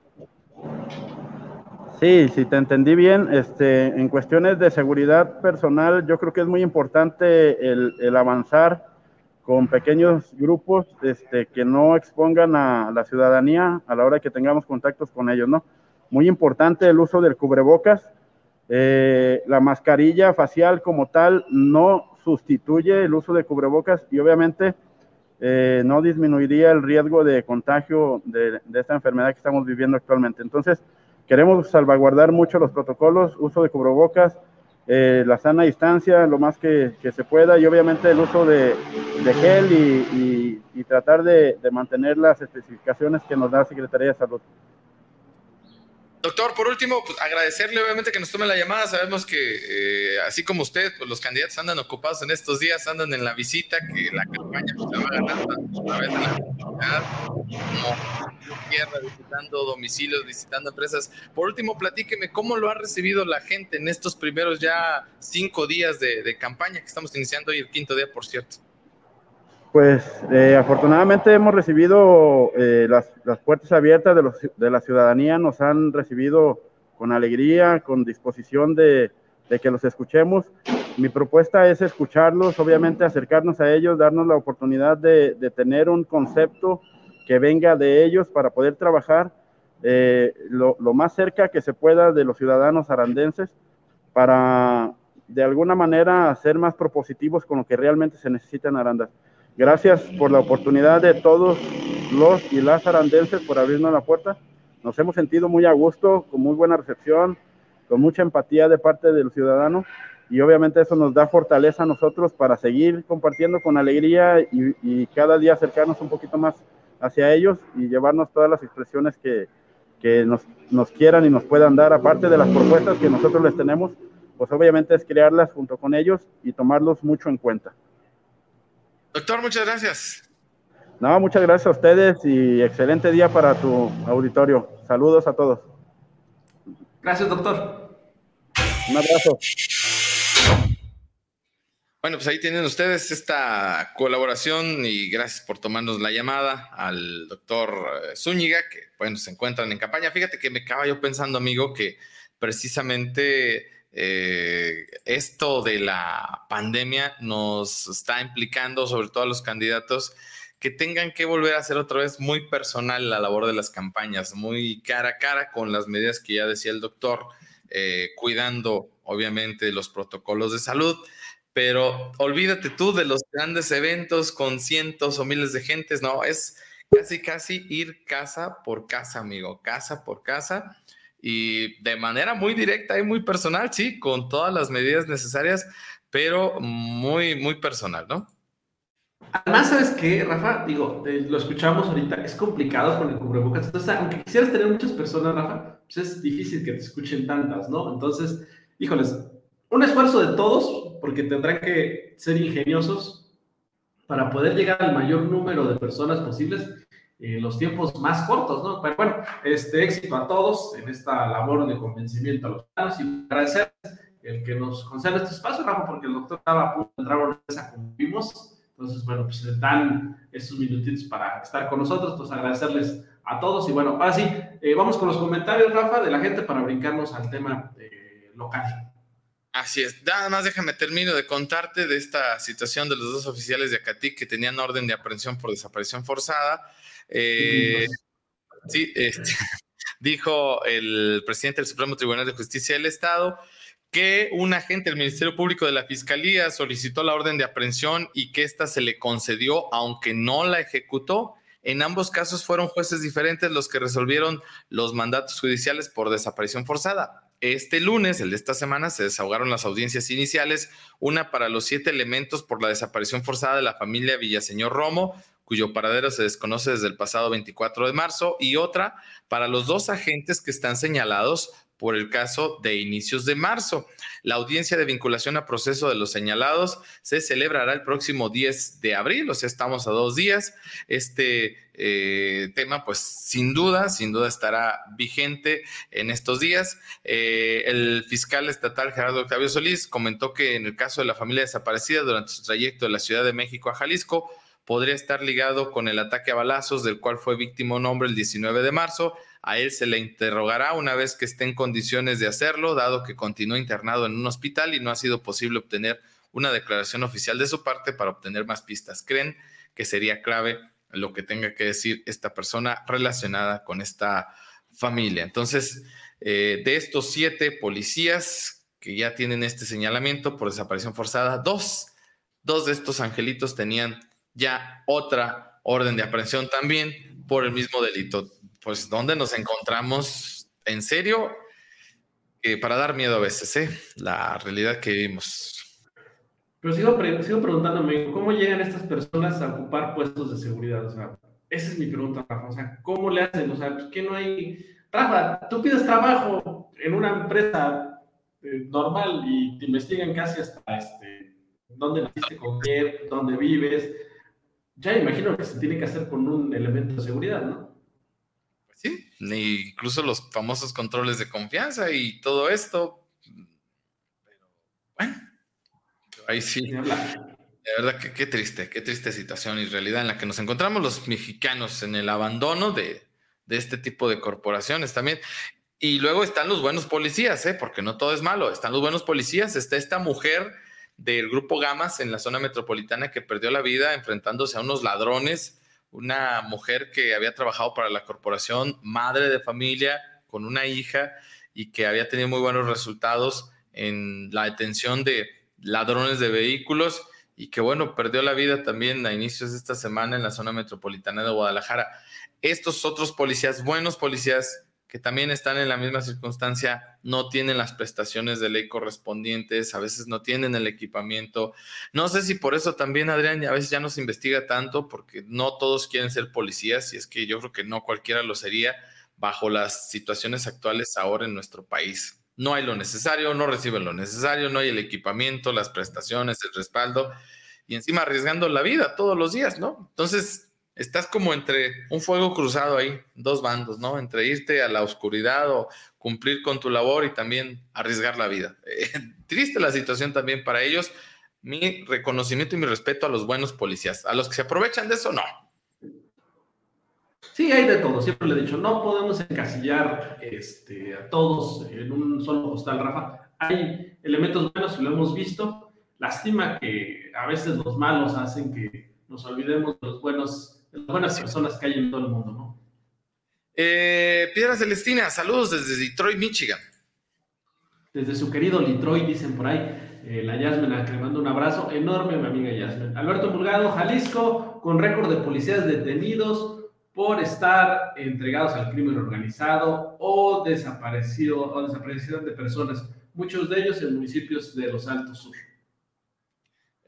Sí, si te entendí bien, este, en cuestiones de seguridad personal, yo creo que es muy importante el avanzar con pequeños grupos este, que no expongan a la ciudadanía a la hora que tengamos contactos con ellos, ¿no? Muy importante el uso del cubrebocas, eh, la mascarilla facial como tal no sustituye el uso de cubrebocas y obviamente eh, no disminuiría el riesgo de contagio de, esta enfermedad que estamos viviendo actualmente. Entonces, queremos salvaguardar mucho los protocolos, uso de cubrebocas, eh, la sana distancia, lo más que, se pueda, y obviamente el uso de, gel y, tratar de, de mantener las especificaciones que nos da la Secretaría de Salud. Doctor, por último, pues agradecerle obviamente que nos tome la llamada. Sabemos que eh, así como usted, pues los candidatos andan ocupados en estos días, andan en la visita, que la campaña pues, se va ganando a través de la comunidad, como tierra, visitando domicilios, visitando empresas. Por último, platíqueme cómo lo ha recibido la gente en estos primeros ya cinco días de, de campaña que estamos iniciando hoy, el quinto día, por cierto. Pues eh, afortunadamente hemos recibido eh, las, puertas abiertas de, la ciudadanía, nos han recibido con alegría, con disposición de, que los escuchemos. Mi propuesta es escucharlos, obviamente acercarnos a ellos, darnos la oportunidad de, tener un concepto que venga de ellos para poder trabajar eh, lo, lo, más cerca que se pueda de los ciudadanos arandenses para de alguna manera ser más propositivos con lo que realmente se necesita en Arandas. Gracias por la oportunidad de todos los y las arandenses por abrirnos la puerta. Nos hemos sentido muy a gusto, con muy buena recepción, con mucha empatía de parte del ciudadano y obviamente eso nos da fortaleza a nosotros para seguir compartiendo con alegría y, cada día acercarnos un poquito más hacia ellos y llevarnos todas las expresiones que, que nos, nos, quieran y nos puedan dar, aparte de las propuestas que nosotros les tenemos, pues obviamente es crearlas junto con ellos y tomarlos mucho en cuenta. Doctor, muchas gracias. No, muchas gracias a ustedes y excelente día para tu auditorio. Saludos a todos. Gracias, doctor. Un abrazo. Bueno, pues ahí tienen ustedes esta colaboración y gracias por tomarnos la llamada al doctor eh, Zúñiga, que bueno, se encuentran en campaña. Fíjate que me acaba yo pensando, amigo, que precisamente eh, esto de la pandemia nos está implicando, sobre todo a los candidatos, que tengan que volver a hacer otra vez muy personal la labor de las campañas, muy cara a cara con las medidas que ya decía el doctor, eh, cuidando obviamente los protocolos de salud, pero olvídate tú de los grandes eventos con cientos o miles de gentes, no, es casi, casi ir casa por casa, amigo, casa por casa y de manera muy directa y muy personal, sí, con todas las medidas necesarias, pero muy, muy personal, ¿no? Además, ¿sabes qué, Rafa? Digo, lo escuchamos ahorita, es complicado con el cubrebocas. Entonces, aunque quisieras tener muchas personas, Rafa, pues es difícil que te escuchen tantas, ¿no? Entonces, híjoles, un esfuerzo de todos, porque tendrán que ser ingeniosos para poder llegar al mayor número de personas posibles eh, los tiempos más cortos, ¿no? Pero bueno, este éxito a todos en esta labor de convencimiento a los ciudadanos y agradecer el que nos conceda este espacio, Rafa, porque el doctor estaba a punto de entrar a vimos. Entonces, bueno, pues le dan estos minutitos para estar con nosotros, pues agradecerles a todos. Y bueno, ahora sí, eh, vamos con los comentarios, Rafa, de la gente para brincarnos al tema eh, local. Así es. Nada más déjame termino de contarte de esta situación de los dos oficiales de Acatic que tenían orden de aprehensión por desaparición forzada. Eh, sí, este, dijo el presidente del Supremo Tribunal de Justicia del Estado que un agente del Ministerio Público de la Fiscalía solicitó la orden de aprehensión y que ésta se le concedió, aunque no la ejecutó. En ambos casos fueron jueces diferentes los que resolvieron los mandatos judiciales por desaparición forzada. Este lunes, el de esta semana, se desahogaron las audiencias iniciales, una para los siete elementos por la desaparición forzada de la familia Villaseñor Romo, cuyo paradero se desconoce desde el pasado 24 de marzo, y otra para los dos agentes que están señalados por el caso de inicios de marzo. La audiencia de vinculación a proceso de los señalados se celebrará el próximo 10 de abril, o sea, estamos a dos días. Este eh, tema, pues sin duda, sin duda estará vigente en estos días. Eh, el fiscal estatal Gerardo Octavio Solís comentó que en el caso de la familia desaparecida durante su trayecto de la Ciudad de México a Jalisco, podría estar ligado con el ataque a balazos del cual fue víctima un hombre el 19 de marzo. A él se le interrogará una vez que esté en condiciones de hacerlo, dado que continúa internado en un hospital y no ha sido posible obtener una declaración oficial de su parte para obtener más pistas. ¿Creen que sería clave lo que tenga que decir esta persona relacionada con esta familia? Entonces, eh, de estos siete policías que ya tienen este señalamiento por desaparición forzada, dos, dos de estos angelitos tenían ya otra orden de aprehensión también por el mismo delito. Pues, ¿dónde nos encontramos? En serio, para dar miedo a veces, ¿eh? La realidad que vivimos. Pero sigo, preguntándome, ¿cómo llegan estas personas a ocupar puestos de seguridad? O sea, esa es mi pregunta, Rafa. O sea, ¿cómo le hacen? O sea, ¿por qué no hay... Rafa, tú pides trabajo en una empresa eh, normal y te investigan casi hasta este, dónde naciste, con quién, dónde vives, ya imagino que se tiene que hacer con un elemento de seguridad, ¿no? Sí, incluso los famosos controles de confianza y todo esto. Pero bueno, ahí sí. De verdad que qué triste, qué triste situación y realidad en la que nos encontramos los mexicanos en el abandono de, de este tipo de corporaciones también. Y luego están los buenos policías, ¿eh? porque no todo es malo. Están los buenos policías. Está esta mujer del grupo Gamas en la zona metropolitana que perdió la vida enfrentándose a unos ladrones, una mujer que había trabajado para la corporación, madre de familia, con una hija y que había tenido muy buenos resultados en la detención de ladrones de vehículos y que bueno, perdió la vida también a inicios de esta semana en la zona metropolitana de Guadalajara. Estos otros policías, buenos policías, que también están en la misma circunstancia, no tienen las prestaciones de ley correspondientes, a veces no tienen el equipamiento. No sé si por eso también, Adrián, a veces ya no se investiga tanto, porque no todos quieren ser policías, y es que yo creo que no cualquiera lo sería bajo las situaciones actuales ahora en nuestro país. No hay lo necesario, no reciben lo necesario, no hay el equipamiento, las prestaciones, el respaldo, y encima arriesgando la vida todos los días, ¿no? Entonces, estás como entre un fuego cruzado ahí, dos bandos, ¿no? Entre irte a la oscuridad o cumplir con tu labor y también arriesgar la vida. triste la situación también para ellos. Mi reconocimiento y mi respeto a los buenos policías. A los que se aprovechan de eso, no. Sí, hay de todo. Siempre le he dicho, no podemos encasillar este, a todos en un solo postal, Rafa. Hay elementos buenos y lo hemos visto. Lástima que a veces los malos hacen que nos olvidemos de los buenos buenas personas que hay en todo el mundo, ¿no? Eh, Piedra Celestina, saludos desde Detroit, Michigan. Desde su querido Detroit, dicen por ahí. Eh, la Yasmin, que le mando un abrazo enorme, mi amiga Yasmin. Alberto Mulgado, Jalisco, con récord de policías detenidos por estar entregados al crimen organizado o desaparecido o desaparición de personas, muchos de ellos en municipios de los Altos Sur.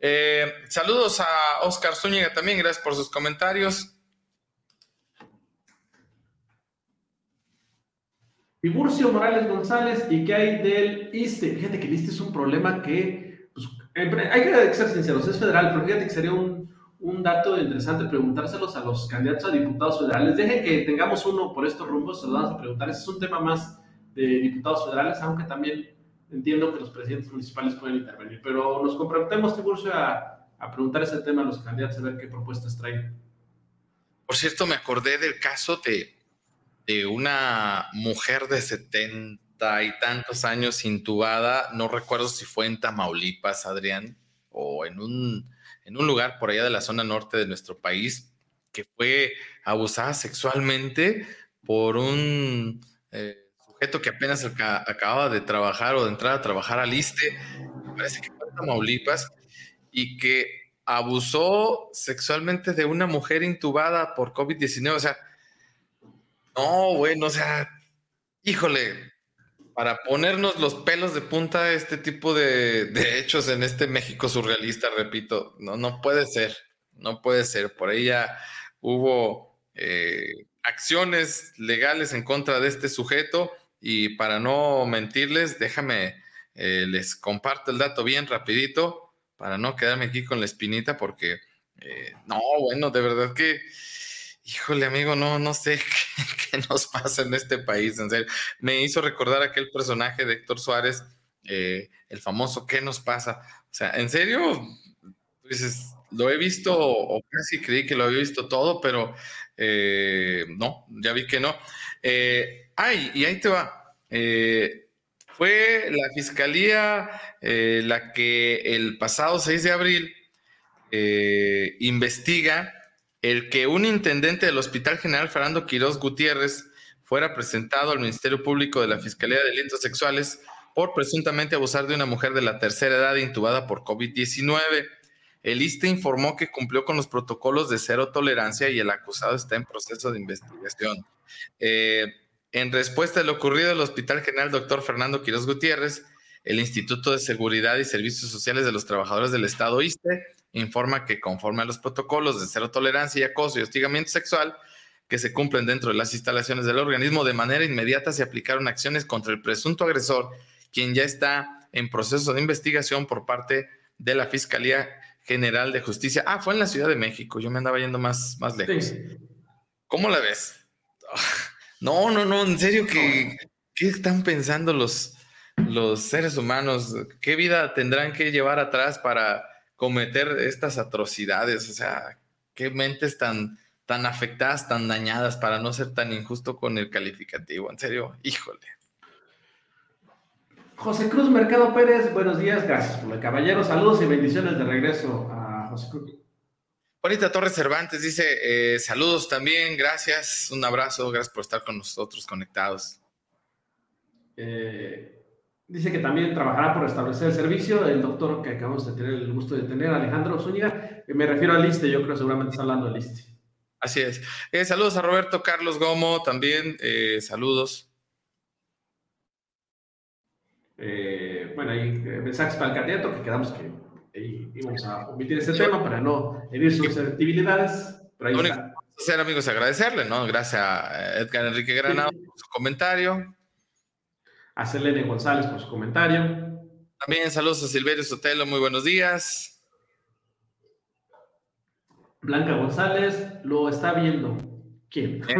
Eh, saludos a Oscar Zúñiga también, gracias por sus comentarios. Tiburcio Morales González, ¿y qué hay del ISTE? Fíjate que el ISTE es un problema que, pues, hay que ser sinceros, es federal, pero fíjate que sería un, dato interesante preguntárselos a los candidatos a diputados federales. Dejen que tengamos uno por estos rumbos, se lo vamos a preguntar. Ese es un tema más de diputados federales, aunque también entiendo que los presidentes municipales pueden intervenir, pero nos comprometemos, Tiburcio, a, a preguntar ese tema a los candidatos, a ver qué propuestas traen. Por cierto, me acordé del caso de, de una mujer de 70 y tantos años intubada, no recuerdo si fue en Tamaulipas, Adrián, o en un, en un lugar por allá de la zona norte de nuestro país, que fue abusada sexualmente por un... Eh, que apenas acababa de trabajar o de entrar a trabajar al ISTE, parece que fue en Tamaulipas, y que abusó sexualmente de una mujer intubada por COVID-19. O sea, no, bueno, o sea, híjole, para ponernos los pelos de punta este tipo de, hechos en este México surrealista, repito, no, no puede ser, no puede ser. Por ahí ya hubo eh, acciones legales en contra de este sujeto y para no mentirles, déjame, eh, les comparto el dato bien rapidito para no quedarme aquí con la espinita porque, eh, no, bueno, de verdad que híjole, amigo, no, no sé qué, nos pasa en este país, en serio. Me hizo recordar aquel personaje de Héctor Suárez, eh, el famoso ¿qué nos pasa? O sea, en serio, dices, lo he visto o casi creí que lo había visto todo, pero eh, no, ya vi que no. Ay, y ahí te va. fue la fiscalía la que el pasado 6 de abril investiga el que un intendente del Hospital General Fernando Quirós Gutiérrez fuera presentado al Ministerio Público de la Fiscalía de Delitos Sexuales por presuntamente abusar de una mujer de la tercera edad intubada por COVID-19. El ISTE informó que cumplió con los protocolos de cero tolerancia y el acusado está en proceso de investigación. Eh, en respuesta a lo ocurrido el Hospital General Doctor Fernando Quirós Gutiérrez, el Instituto de Seguridad y Servicios Sociales de los Trabajadores del Estado ISTE informa que conforme a los protocolos de cero tolerancia y acoso y hostigamiento sexual que se cumplen dentro de las instalaciones del organismo, de manera inmediata se aplicaron acciones contra el presunto agresor, quien ya está en proceso de investigación por parte de la Fiscalía General de Justicia. Ah, fue en la Ciudad de México, yo me andaba yendo más, más lejos. ¿Cómo la ves? No, no, no, en serio, ¿qué, ¿qué están pensando los, los seres humanos? ¿Qué vida tendrán que llevar atrás para cometer estas atrocidades? O sea, qué mentes tan, tan afectadas, tan dañadas para no ser tan injusto con el calificativo. En serio, híjole. José Cruz Mercado Pérez, buenos días, gracias por el caballero. Saludos y bendiciones de regreso a José Cruz. Juanita Torres Cervantes dice: eh, Saludos también, gracias, un abrazo, gracias por estar con nosotros conectados. Eh, Dice que también trabajará por restablecer el servicio. El doctor que acabamos de tener el gusto de tener, Alejandro Zúñiga, me refiero al Liste, yo creo seguramente está hablando del Liste. Así es. Eh, saludos a Roberto Carlos Gomo también. Eh, saludos. Eh, bueno, ahí mensajes para el candidato que quedamos que íbamos a omitir ese tema para no herir sus susceptibilidades. Pero ahí está. hacer, amigos, agradecerle, ¿no? Gracias a Edgar Enrique Granado por su comentario a Selene González por su comentario. También saludos a Silverio Sotelo, muy buenos días. Blanca González lo está viendo. ¿Quién? Eh,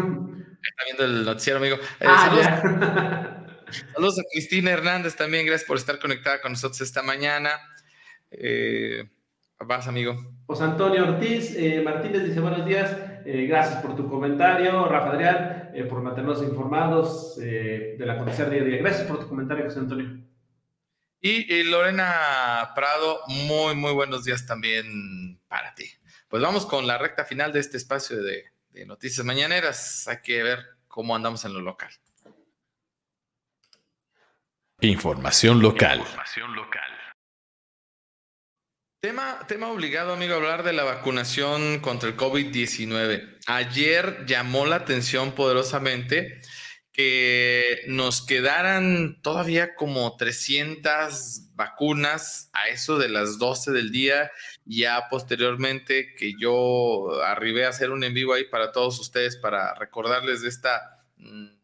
está viendo el noticiero, amigo. Eh, ah, saludos, a Cristina Hernández también, gracias por estar conectada con nosotros esta mañana. Eh, vas, amigo. José Antonio Ortiz Martínez dice buenos días. Eh, gracias por tu comentario, Rafa Adrián, eh, por mantenernos informados eh, del acontecer día a día. Gracias por tu comentario, José Antonio. Y, Lorena Prado, muy, muy buenos días también para ti. Pues vamos con la recta final de este espacio de, de noticias mañaneras. Hay que ver cómo andamos en lo local. Información local. Información local. Tema, tema obligado, amigo, hablar de la vacunación contra el COVID-19. Ayer llamó la atención poderosamente que nos quedaran todavía como 300 vacunas a eso de las 12 del día. Ya posteriormente que yo arribé a hacer un en vivo ahí para todos ustedes para recordarles de esta mm,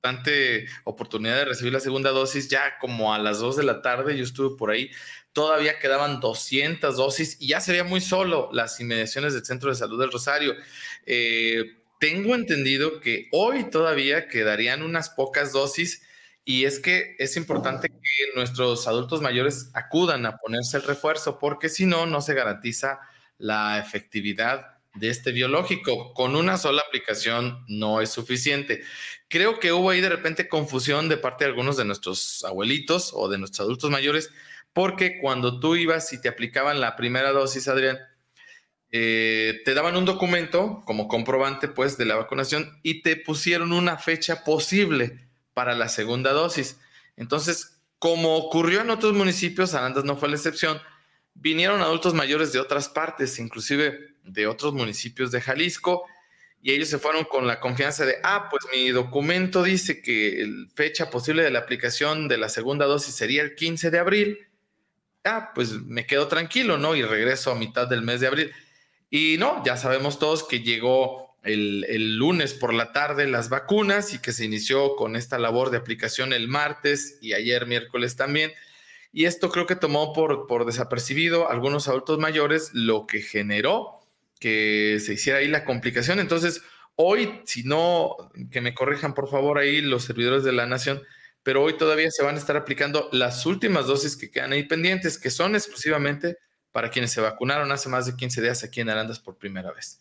importante oportunidad de recibir la segunda dosis, ya como a las 2 de la tarde yo estuve por ahí todavía quedaban 200 dosis y ya sería muy solo las inmediaciones del Centro de Salud del Rosario. Eh, tengo entendido que hoy todavía quedarían unas pocas dosis y es que es importante que nuestros adultos mayores acudan a ponerse el refuerzo porque si no, no se garantiza la efectividad de este biológico. Con una sola aplicación no es suficiente. Creo que hubo ahí de repente confusión de parte de algunos de nuestros abuelitos o de nuestros adultos mayores porque cuando tú ibas y te aplicaban la primera dosis, Adrián, eh, te daban un documento como comprobante pues de la vacunación y te pusieron una fecha posible para la segunda dosis. Entonces, como ocurrió en otros municipios, Arandas no fue la excepción, vinieron adultos mayores de otras partes, inclusive de otros municipios de Jalisco, y ellos se fueron con la confianza de, ah, pues mi documento dice que la fecha posible de la aplicación de la segunda dosis sería el 15 de abril. Ah, pues me quedo tranquilo, ¿no? Y regreso a mitad del mes de abril. Y no, ya sabemos todos que llegó el, lunes por la tarde las vacunas y que se inició con esta labor de aplicación el martes y ayer miércoles también. Y esto creo que tomó por, por desapercibido algunos adultos mayores, lo que generó que se hiciera ahí la complicación. Entonces, hoy, si no, que me corrijan por favor ahí los servidores de la nación, pero hoy todavía se van a estar aplicando las últimas dosis que quedan ahí pendientes, que son exclusivamente para quienes se vacunaron hace más de 15 días aquí en Arandas por primera vez.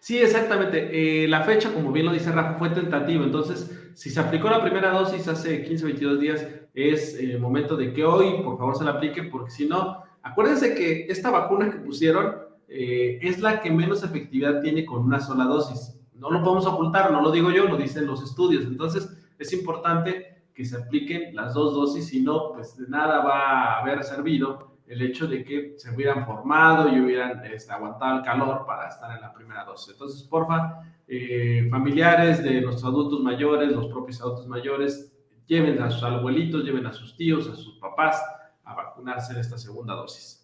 Sí, exactamente. Eh, la fecha, como bien lo dice Rafa, fue tentativa. Entonces, si se aplicó la primera dosis hace 15, 22 días, es el momento de que hoy, por favor, se la aplique, porque si no, acuérdense que esta vacuna que pusieron eh, es la que menos efectividad tiene con una sola dosis. No lo podemos ocultar, no lo digo yo, lo dicen los estudios. Entonces, es importante que se apliquen las dos dosis, si no, pues de nada va a haber servido el hecho de que se hubieran formado y hubieran este, aguantado el calor para estar en la primera dosis. Entonces, porfa, eh, familiares de nuestros adultos mayores, los propios adultos mayores, lleven a sus abuelitos, lleven a sus tíos, a sus papás a vacunarse en esta segunda dosis.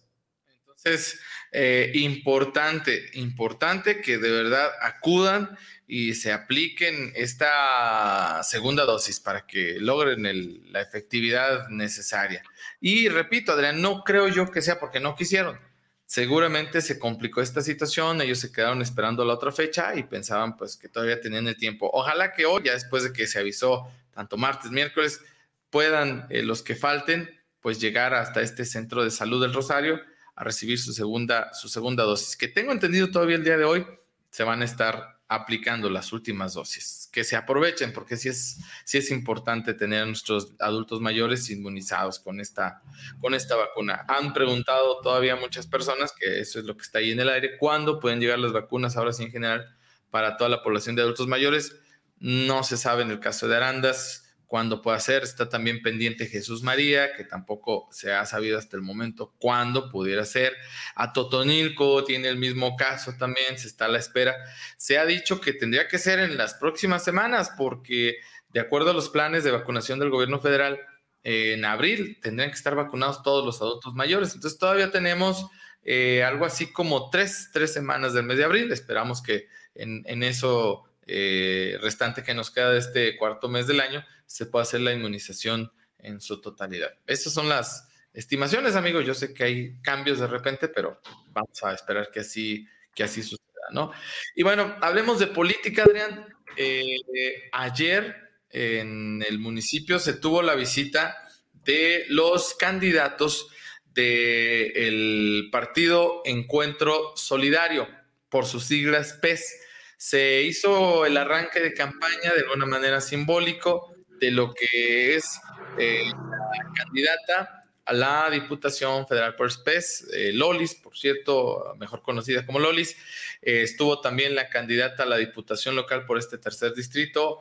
Entonces, eh, importante, importante que de verdad acudan y se apliquen esta segunda dosis para que logren la efectividad necesaria. Y repito, Adrián, no creo yo que sea porque no quisieron. Seguramente se complicó esta situación, ellos se quedaron esperando la otra fecha y pensaban pues que todavía tenían el tiempo. Ojalá que hoy, ya después de que se avisó tanto martes, miércoles, puedan eh, los que falten pues llegar hasta este centro de salud del Rosario a recibir su segunda, su segunda dosis. Que tengo entendido todavía el día de hoy, se van a estar aplicando las últimas dosis. Que se aprovechen, porque sí es, sí es importante tener a nuestros adultos mayores inmunizados con esta, con esta vacuna. Han preguntado todavía muchas personas, que eso es lo que está ahí en el aire, cuándo pueden llegar las vacunas, ahora sí en general, para toda la población de adultos mayores. No se sabe en el caso de Arandas cuándo puede ser. Está también pendiente Jesús María, que tampoco se ha sabido hasta el momento cuándo pudiera ser. A Totonilco tiene el mismo caso también, se está a la espera. Se ha dicho que tendría que ser en las próximas semanas, porque de acuerdo a los planes de vacunación del gobierno federal, en abril tendrían que estar vacunados todos los adultos mayores. Entonces todavía tenemos eh, algo así como tres, tres semanas del mes de abril. Esperamos que en, en eso eh, restante que nos queda de este cuarto mes del año, se puede hacer la inmunización en su totalidad. Estas son las estimaciones, amigos. Yo sé que hay cambios de repente, pero vamos a esperar que así, que así suceda, ¿no? Y bueno, hablemos de política, Adrián. Eh, ayer en el municipio se tuvo la visita de los candidatos del partido Encuentro Solidario, por sus siglas PES se hizo el arranque de campaña de alguna manera simbólico de lo que es eh, la candidata a la Diputación Federal por SPES, eh, Lolis, por cierto, mejor conocida como Lolis. Eh, estuvo también la candidata a la Diputación Local por este tercer distrito,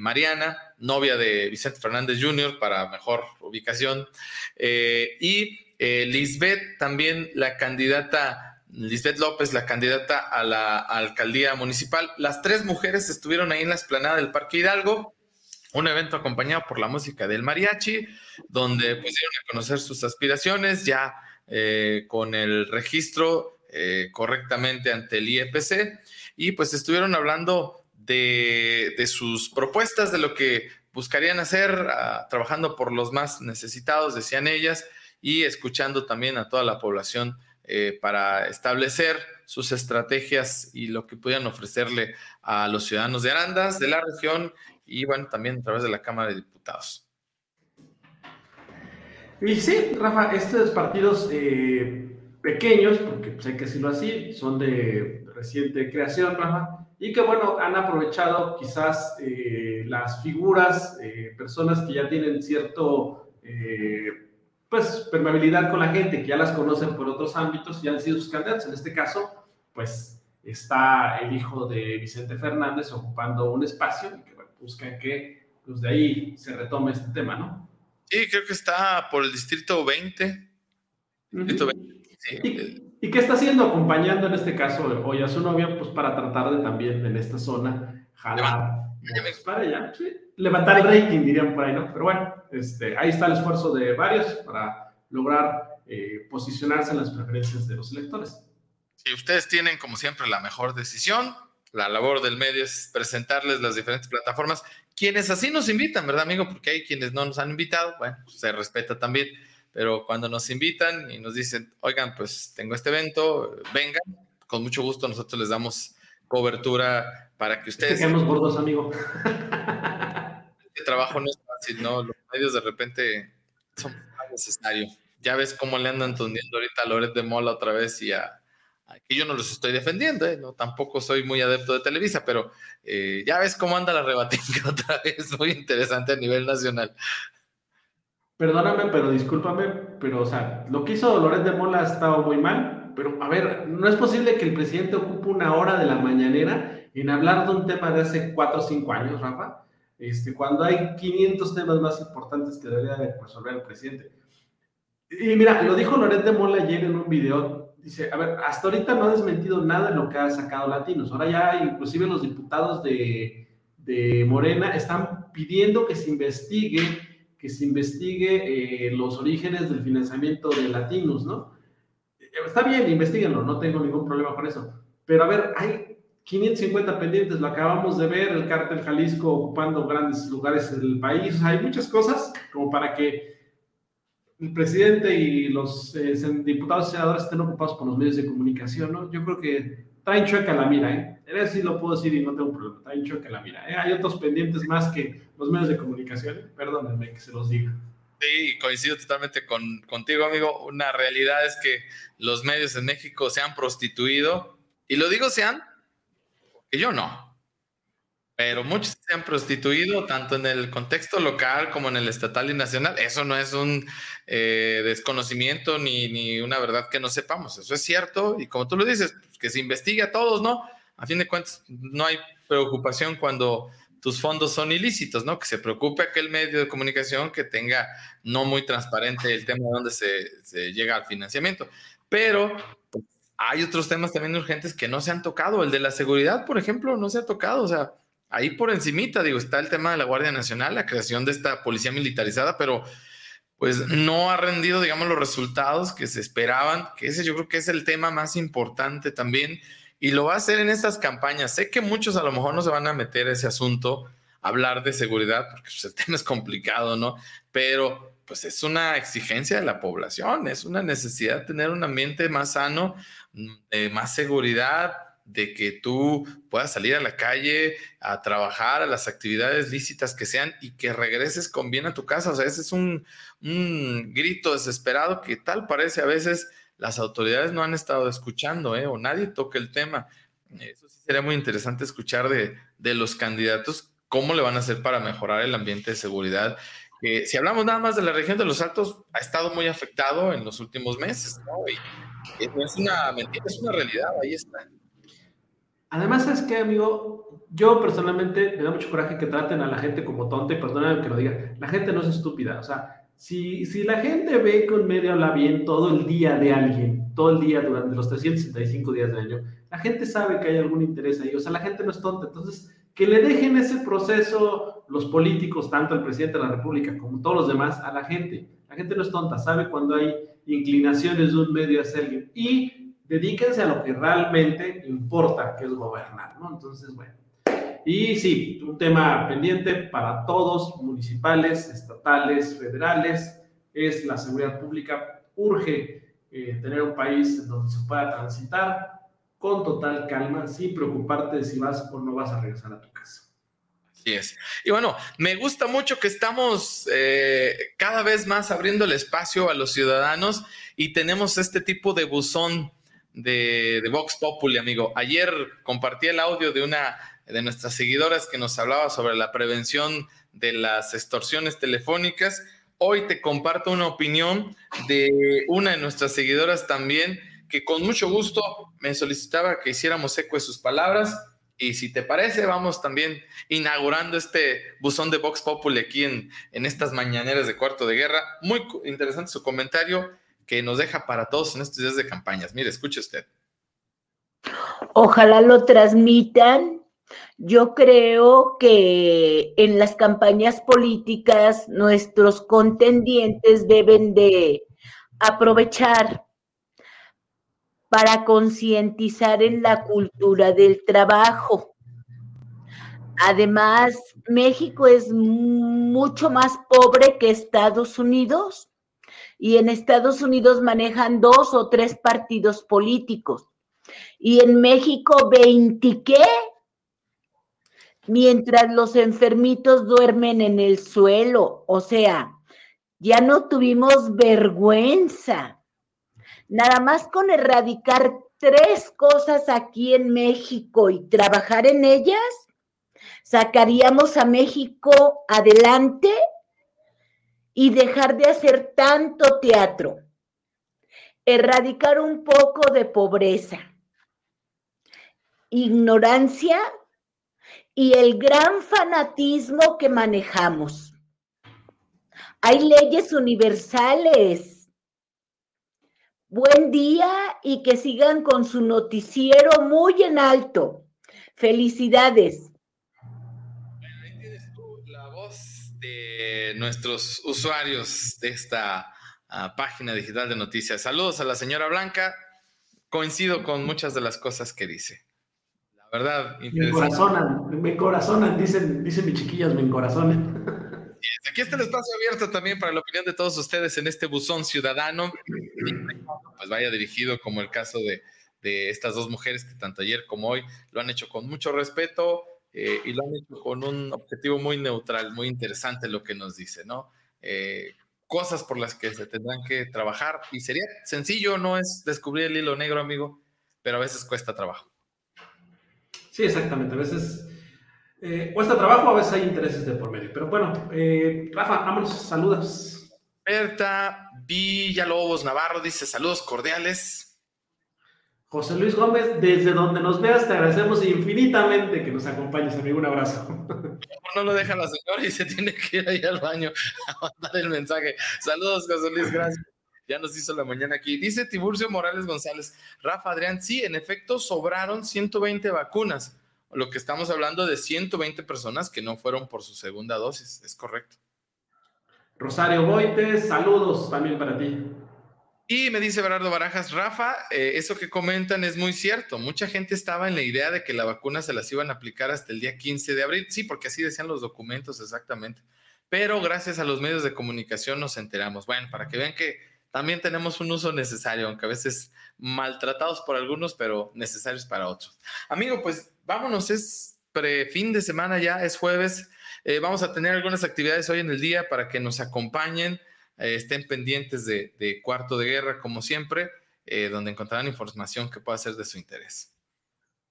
Mariana, novia de Vicente Fernández Jr., para mejor ubicación. y Lisbeth, también la candidata Lisbeth López, la candidata a la alcaldía municipal. Las tres mujeres estuvieron ahí en la esplanada del Parque Hidalgo, un evento acompañado por la música del mariachi, donde pusieron a conocer sus aspiraciones ya eh, con el registro eh, correctamente ante el IEPC y pues estuvieron hablando de, sus propuestas, de lo que buscarían hacer, ah, trabajando por los más necesitados, decían ellas, y escuchando también a toda la población eh, para establecer sus estrategias y lo que pudieran ofrecerle a los ciudadanos de Arandas, de la región y bueno, también a través de la Cámara de Diputados. Y sí, Rafa, estos partidos eh, pequeños, porque pues, hay que decirlo así, son de reciente creación, Rafa, y que bueno, han aprovechado quizás eh, las figuras, personas que ya tienen cierto pues, permeabilidad con la gente, que ya las conocen por otros ámbitos y han sido sus candidatos. En este caso, pues, está el hijo de Vicente Fernández ocupando un espacio que buscan que pues, de ahí se retome este tema, ¿no? Sí, creo que está por el distrito 20. Distrito 20. Sí. ¿Y qué está haciendo? Acompañando en este caso hoy a su novia, pues para tratar de también en esta zona jalar. Pues, para allá, levantar el rating, dirían por ahí, ¿no? Pero bueno, este, ahí está el esfuerzo de varios para lograr eh, posicionarse en las preferencias de los electores. Si ustedes tienen, como siempre, la mejor decisión, la labor del medio es presentarles las diferentes plataformas, quienes así nos invitan, ¿verdad, amigo? Porque hay quienes no nos han invitado, bueno, pues, se respeta también, pero cuando nos invitan y nos dicen, oigan, pues tengo este evento, vengan, con mucho gusto nosotros les damos cobertura para que ustedes... Seamos gordos, amigo. Este trabajo no es fácil, ¿no? Los medios de repente son necesarios. Ya ves cómo le andan tundiendo ahorita a Loret de Mola otra vez y a, que yo no los estoy defendiendo, ¿eh? no, tampoco soy muy adepto de Televisa, pero eh, ya ves cómo anda la rebatinga otra vez, muy interesante a nivel nacional. Perdóname, pero discúlpame, pero o sea, lo que hizo Loret de Mola ha estado muy mal, pero a ver, no es posible que el presidente ocupe una hora de la mañanera en hablar de un tema de hace cuatro o cinco años, Rafa, este, cuando hay 500 temas más importantes que debería resolver el presidente. Y mira, lo dijo Loret de Mola ayer en un video dice, a ver, hasta ahorita no ha desmentido nada de lo que ha sacado Latinos. Ahora ya inclusive los diputados de, de Morena están pidiendo que se investigue, que se investigue eh, los orígenes del financiamiento de Latinos, ¿no? Está bien, investiguenlo, no tengo ningún problema con eso. Pero a ver, hay 550 pendientes, lo acabamos de ver, el cártel Jalisco ocupando grandes lugares del país, hay muchas cosas como para que el presidente y los eh, diputados y senadores estén ocupados por los medios de comunicación, ¿no? Yo creo que traen chueca la mira, ¿eh? Eso lo puedo decir y no tengo problema, traen chueca la mira. ¿eh? Hay otros pendientes más que los medios de comunicación, ¿eh? perdónenme que se los diga. Sí, coincido totalmente con, contigo, amigo. Una realidad es que los medios en México se han prostituido, y lo digo sean, porque yo no pero muchos se han prostituido tanto en el contexto local como en el estatal y nacional. Eso no es un eh, desconocimiento ni, ni, una verdad que no sepamos. Eso es cierto. Y como tú lo dices, pues, que se investigue a todos, ¿no? A fin de cuentas, no hay preocupación cuando tus fondos son ilícitos, ¿no? Que se preocupe aquel medio de comunicación que tenga no muy transparente el tema de dónde se, se llega al financiamiento. Pero pues, hay otros temas también urgentes que no se han tocado. El de la seguridad, por ejemplo, no se ha tocado. O sea, ahí por encimita, digo, está el tema de la Guardia Nacional, la creación de esta policía militarizada, pero pues no ha rendido, digamos, los resultados que se esperaban, que ese yo creo que es el tema más importante también, y lo va a hacer en estas campañas. Sé que muchos a lo mejor no se van a meter a ese asunto, hablar de seguridad, porque pues, el tema es complicado, ¿no? Pero pues es una exigencia de la población, es una necesidad tener un ambiente más sano, mm, de más seguridad, de que tú puedas salir a la calle a trabajar a las actividades lícitas que sean y que regreses con bien a tu casa. O sea, ese es un, grito desesperado que tal parece a veces las autoridades no han estado escuchando, ¿eh? o nadie toca el tema. Eso sí sería muy interesante escuchar de, los candidatos cómo le van a hacer para mejorar el ambiente de seguridad. si hablamos nada más de la región de los Altos, ha estado muy afectado en los últimos meses, ¿no? Y, es una mentira, es una realidad, ahí está. Además, ¿sabes qué, amigo? Yo personalmente me da mucho coraje que traten a la gente como tonta y perdóname que lo diga. La gente no es estúpida. O sea, si, si la gente ve que un medio habla bien todo el día de alguien, todo el día durante los 365 días del año, la gente sabe que hay algún interés ahí. O sea, la gente no es tonta. Entonces, que le dejen ese proceso los políticos, tanto el presidente de la República como todos los demás, a la gente. La gente no es tonta, sabe cuando hay inclinaciones de un medio hacia alguien. Y dedíquense a lo que realmente importa, que es gobernar, ¿no? Entonces, bueno. Y sí, un tema pendiente para todos, municipales, estatales, federales, es la seguridad pública. Urge eh, tener un país donde se pueda transitar con total calma, sin preocuparte de si vas o no vas a regresar a tu casa. Así es. Y bueno, me gusta mucho que estamos eh, cada vez más abriendo el espacio a los ciudadanos y tenemos este tipo de buzón de, Vox Populi, amigo. Ayer compartí el audio de una de nuestras seguidoras que nos hablaba sobre la prevención de las extorsiones telefónicas. Hoy te comparto una opinión de una de nuestras seguidoras también, que con mucho gusto me solicitaba que hiciéramos eco de sus palabras. Y si te parece, vamos también inaugurando este buzón de Vox Populi aquí en, en estas mañaneras de cuarto de guerra. Muy interesante su comentario que nos deja para todos en estos días de campañas. Mire, escuche usted. Ojalá lo transmitan. Yo creo que en las campañas políticas nuestros contendientes deben de aprovechar para concientizar en la cultura del trabajo. Además, México es mucho más pobre que Estados Unidos y en Estados Unidos manejan dos o tres partidos políticos. Y en México 20 qué, mientras los enfermitos duermen en el suelo, o sea, ya no tuvimos vergüenza. Nada más con erradicar tres cosas aquí en México y trabajar en ellas, sacaríamos a México adelante y dejar de hacer tanto teatro. Erradicar un poco de pobreza, ignorancia y el gran fanatismo que manejamos. Hay leyes universales Buen día y que sigan con su noticiero muy en alto. Felicidades. De nuestros usuarios de esta uh, página digital de noticias. Saludos a la señora Blanca. Coincido con muchas de las cosas que dice. La verdad, Me encorazonan, me encorazonan, dicen, dicen mis chiquillas, me encorazonan. Aquí está el espacio abierto también para la opinión de todos ustedes en este buzón ciudadano. Pues vaya dirigido como el caso de, estas dos mujeres que tanto ayer como hoy lo han hecho con mucho respeto eh, y lo han hecho con un objetivo muy neutral, muy interesante lo que nos dice, ¿no? Eh, cosas por las que se tendrán que trabajar y sería sencillo, no es descubrir el hilo negro, amigo, pero a veces cuesta trabajo. Sí, exactamente, a veces eh, cuesta trabajo, a veces hay intereses de por medio. Pero bueno, eh, Rafa, vámonos, saludos. Berta Villalobos Navarro dice saludos cordiales. José Luis Gómez, desde donde nos veas, te agradecemos infinitamente que nos acompañes, amigo. Un abrazo. No lo deja la señora y se tiene que ir ahí al baño a mandar el mensaje. Saludos, José Luis, gracias. Ya nos hizo la mañana aquí. Dice Tiburcio Morales González, Rafa Adrián, sí, en efecto sobraron 120 vacunas lo que estamos hablando de 120 personas que no fueron por su segunda dosis, es correcto. Rosario Boites, saludos también para ti. Y me dice Bernardo Barajas, Rafa, eh, eso que comentan es muy cierto. Mucha gente estaba en la idea de que la vacuna se las iban a aplicar hasta el día 15 de abril. Sí, porque así decían los documentos exactamente. Pero gracias a los medios de comunicación nos enteramos. Bueno, para que vean que también tenemos un uso necesario, aunque a veces maltratados por algunos, pero necesarios para otros. Amigo, pues vámonos, es pre fin de semana ya, es jueves. Eh, vamos a tener algunas actividades hoy en el día para que nos acompañen, eh, estén pendientes de, Cuarto de Guerra, como siempre, eh, donde encontrarán información que pueda ser de su interés.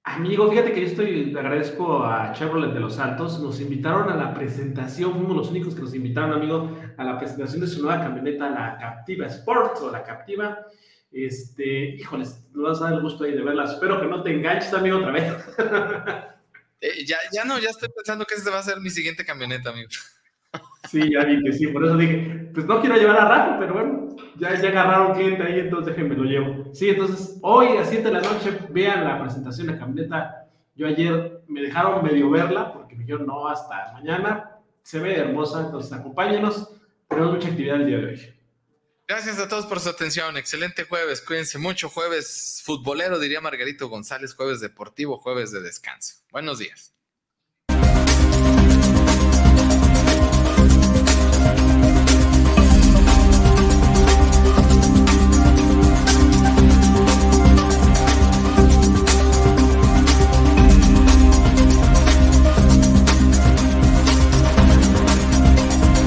Amigo, fíjate que yo estoy, agradezco a Chevrolet de los Santos, nos invitaron a la presentación, fuimos los únicos que nos invitaron, amigo, a la presentación de su nueva camioneta, la Captiva Sport o la Captiva. Este, híjoles, no vas a dar el gusto ahí de verla. Espero que no te enganches, amigo, otra vez. Eh, ya, ya no, ya estoy pensando que esta va a ser mi siguiente camioneta, amigo. Sí, ya vi que sí, por eso dije, pues no quiero llevar a Rafa, pero bueno, ya, ya agarraron cliente ahí, entonces déjenme lo llevo. Sí, entonces hoy a 7 de la noche vean la presentación de camioneta. Yo ayer me dejaron medio verla porque me dijeron no hasta mañana. Se ve hermosa, entonces acompáñenos. Tenemos mucha actividad el día de hoy. Gracias a todos por su atención. Excelente jueves. Cuídense mucho. Jueves futbolero, diría Margarito González. Jueves deportivo, jueves de descanso. Buenos días.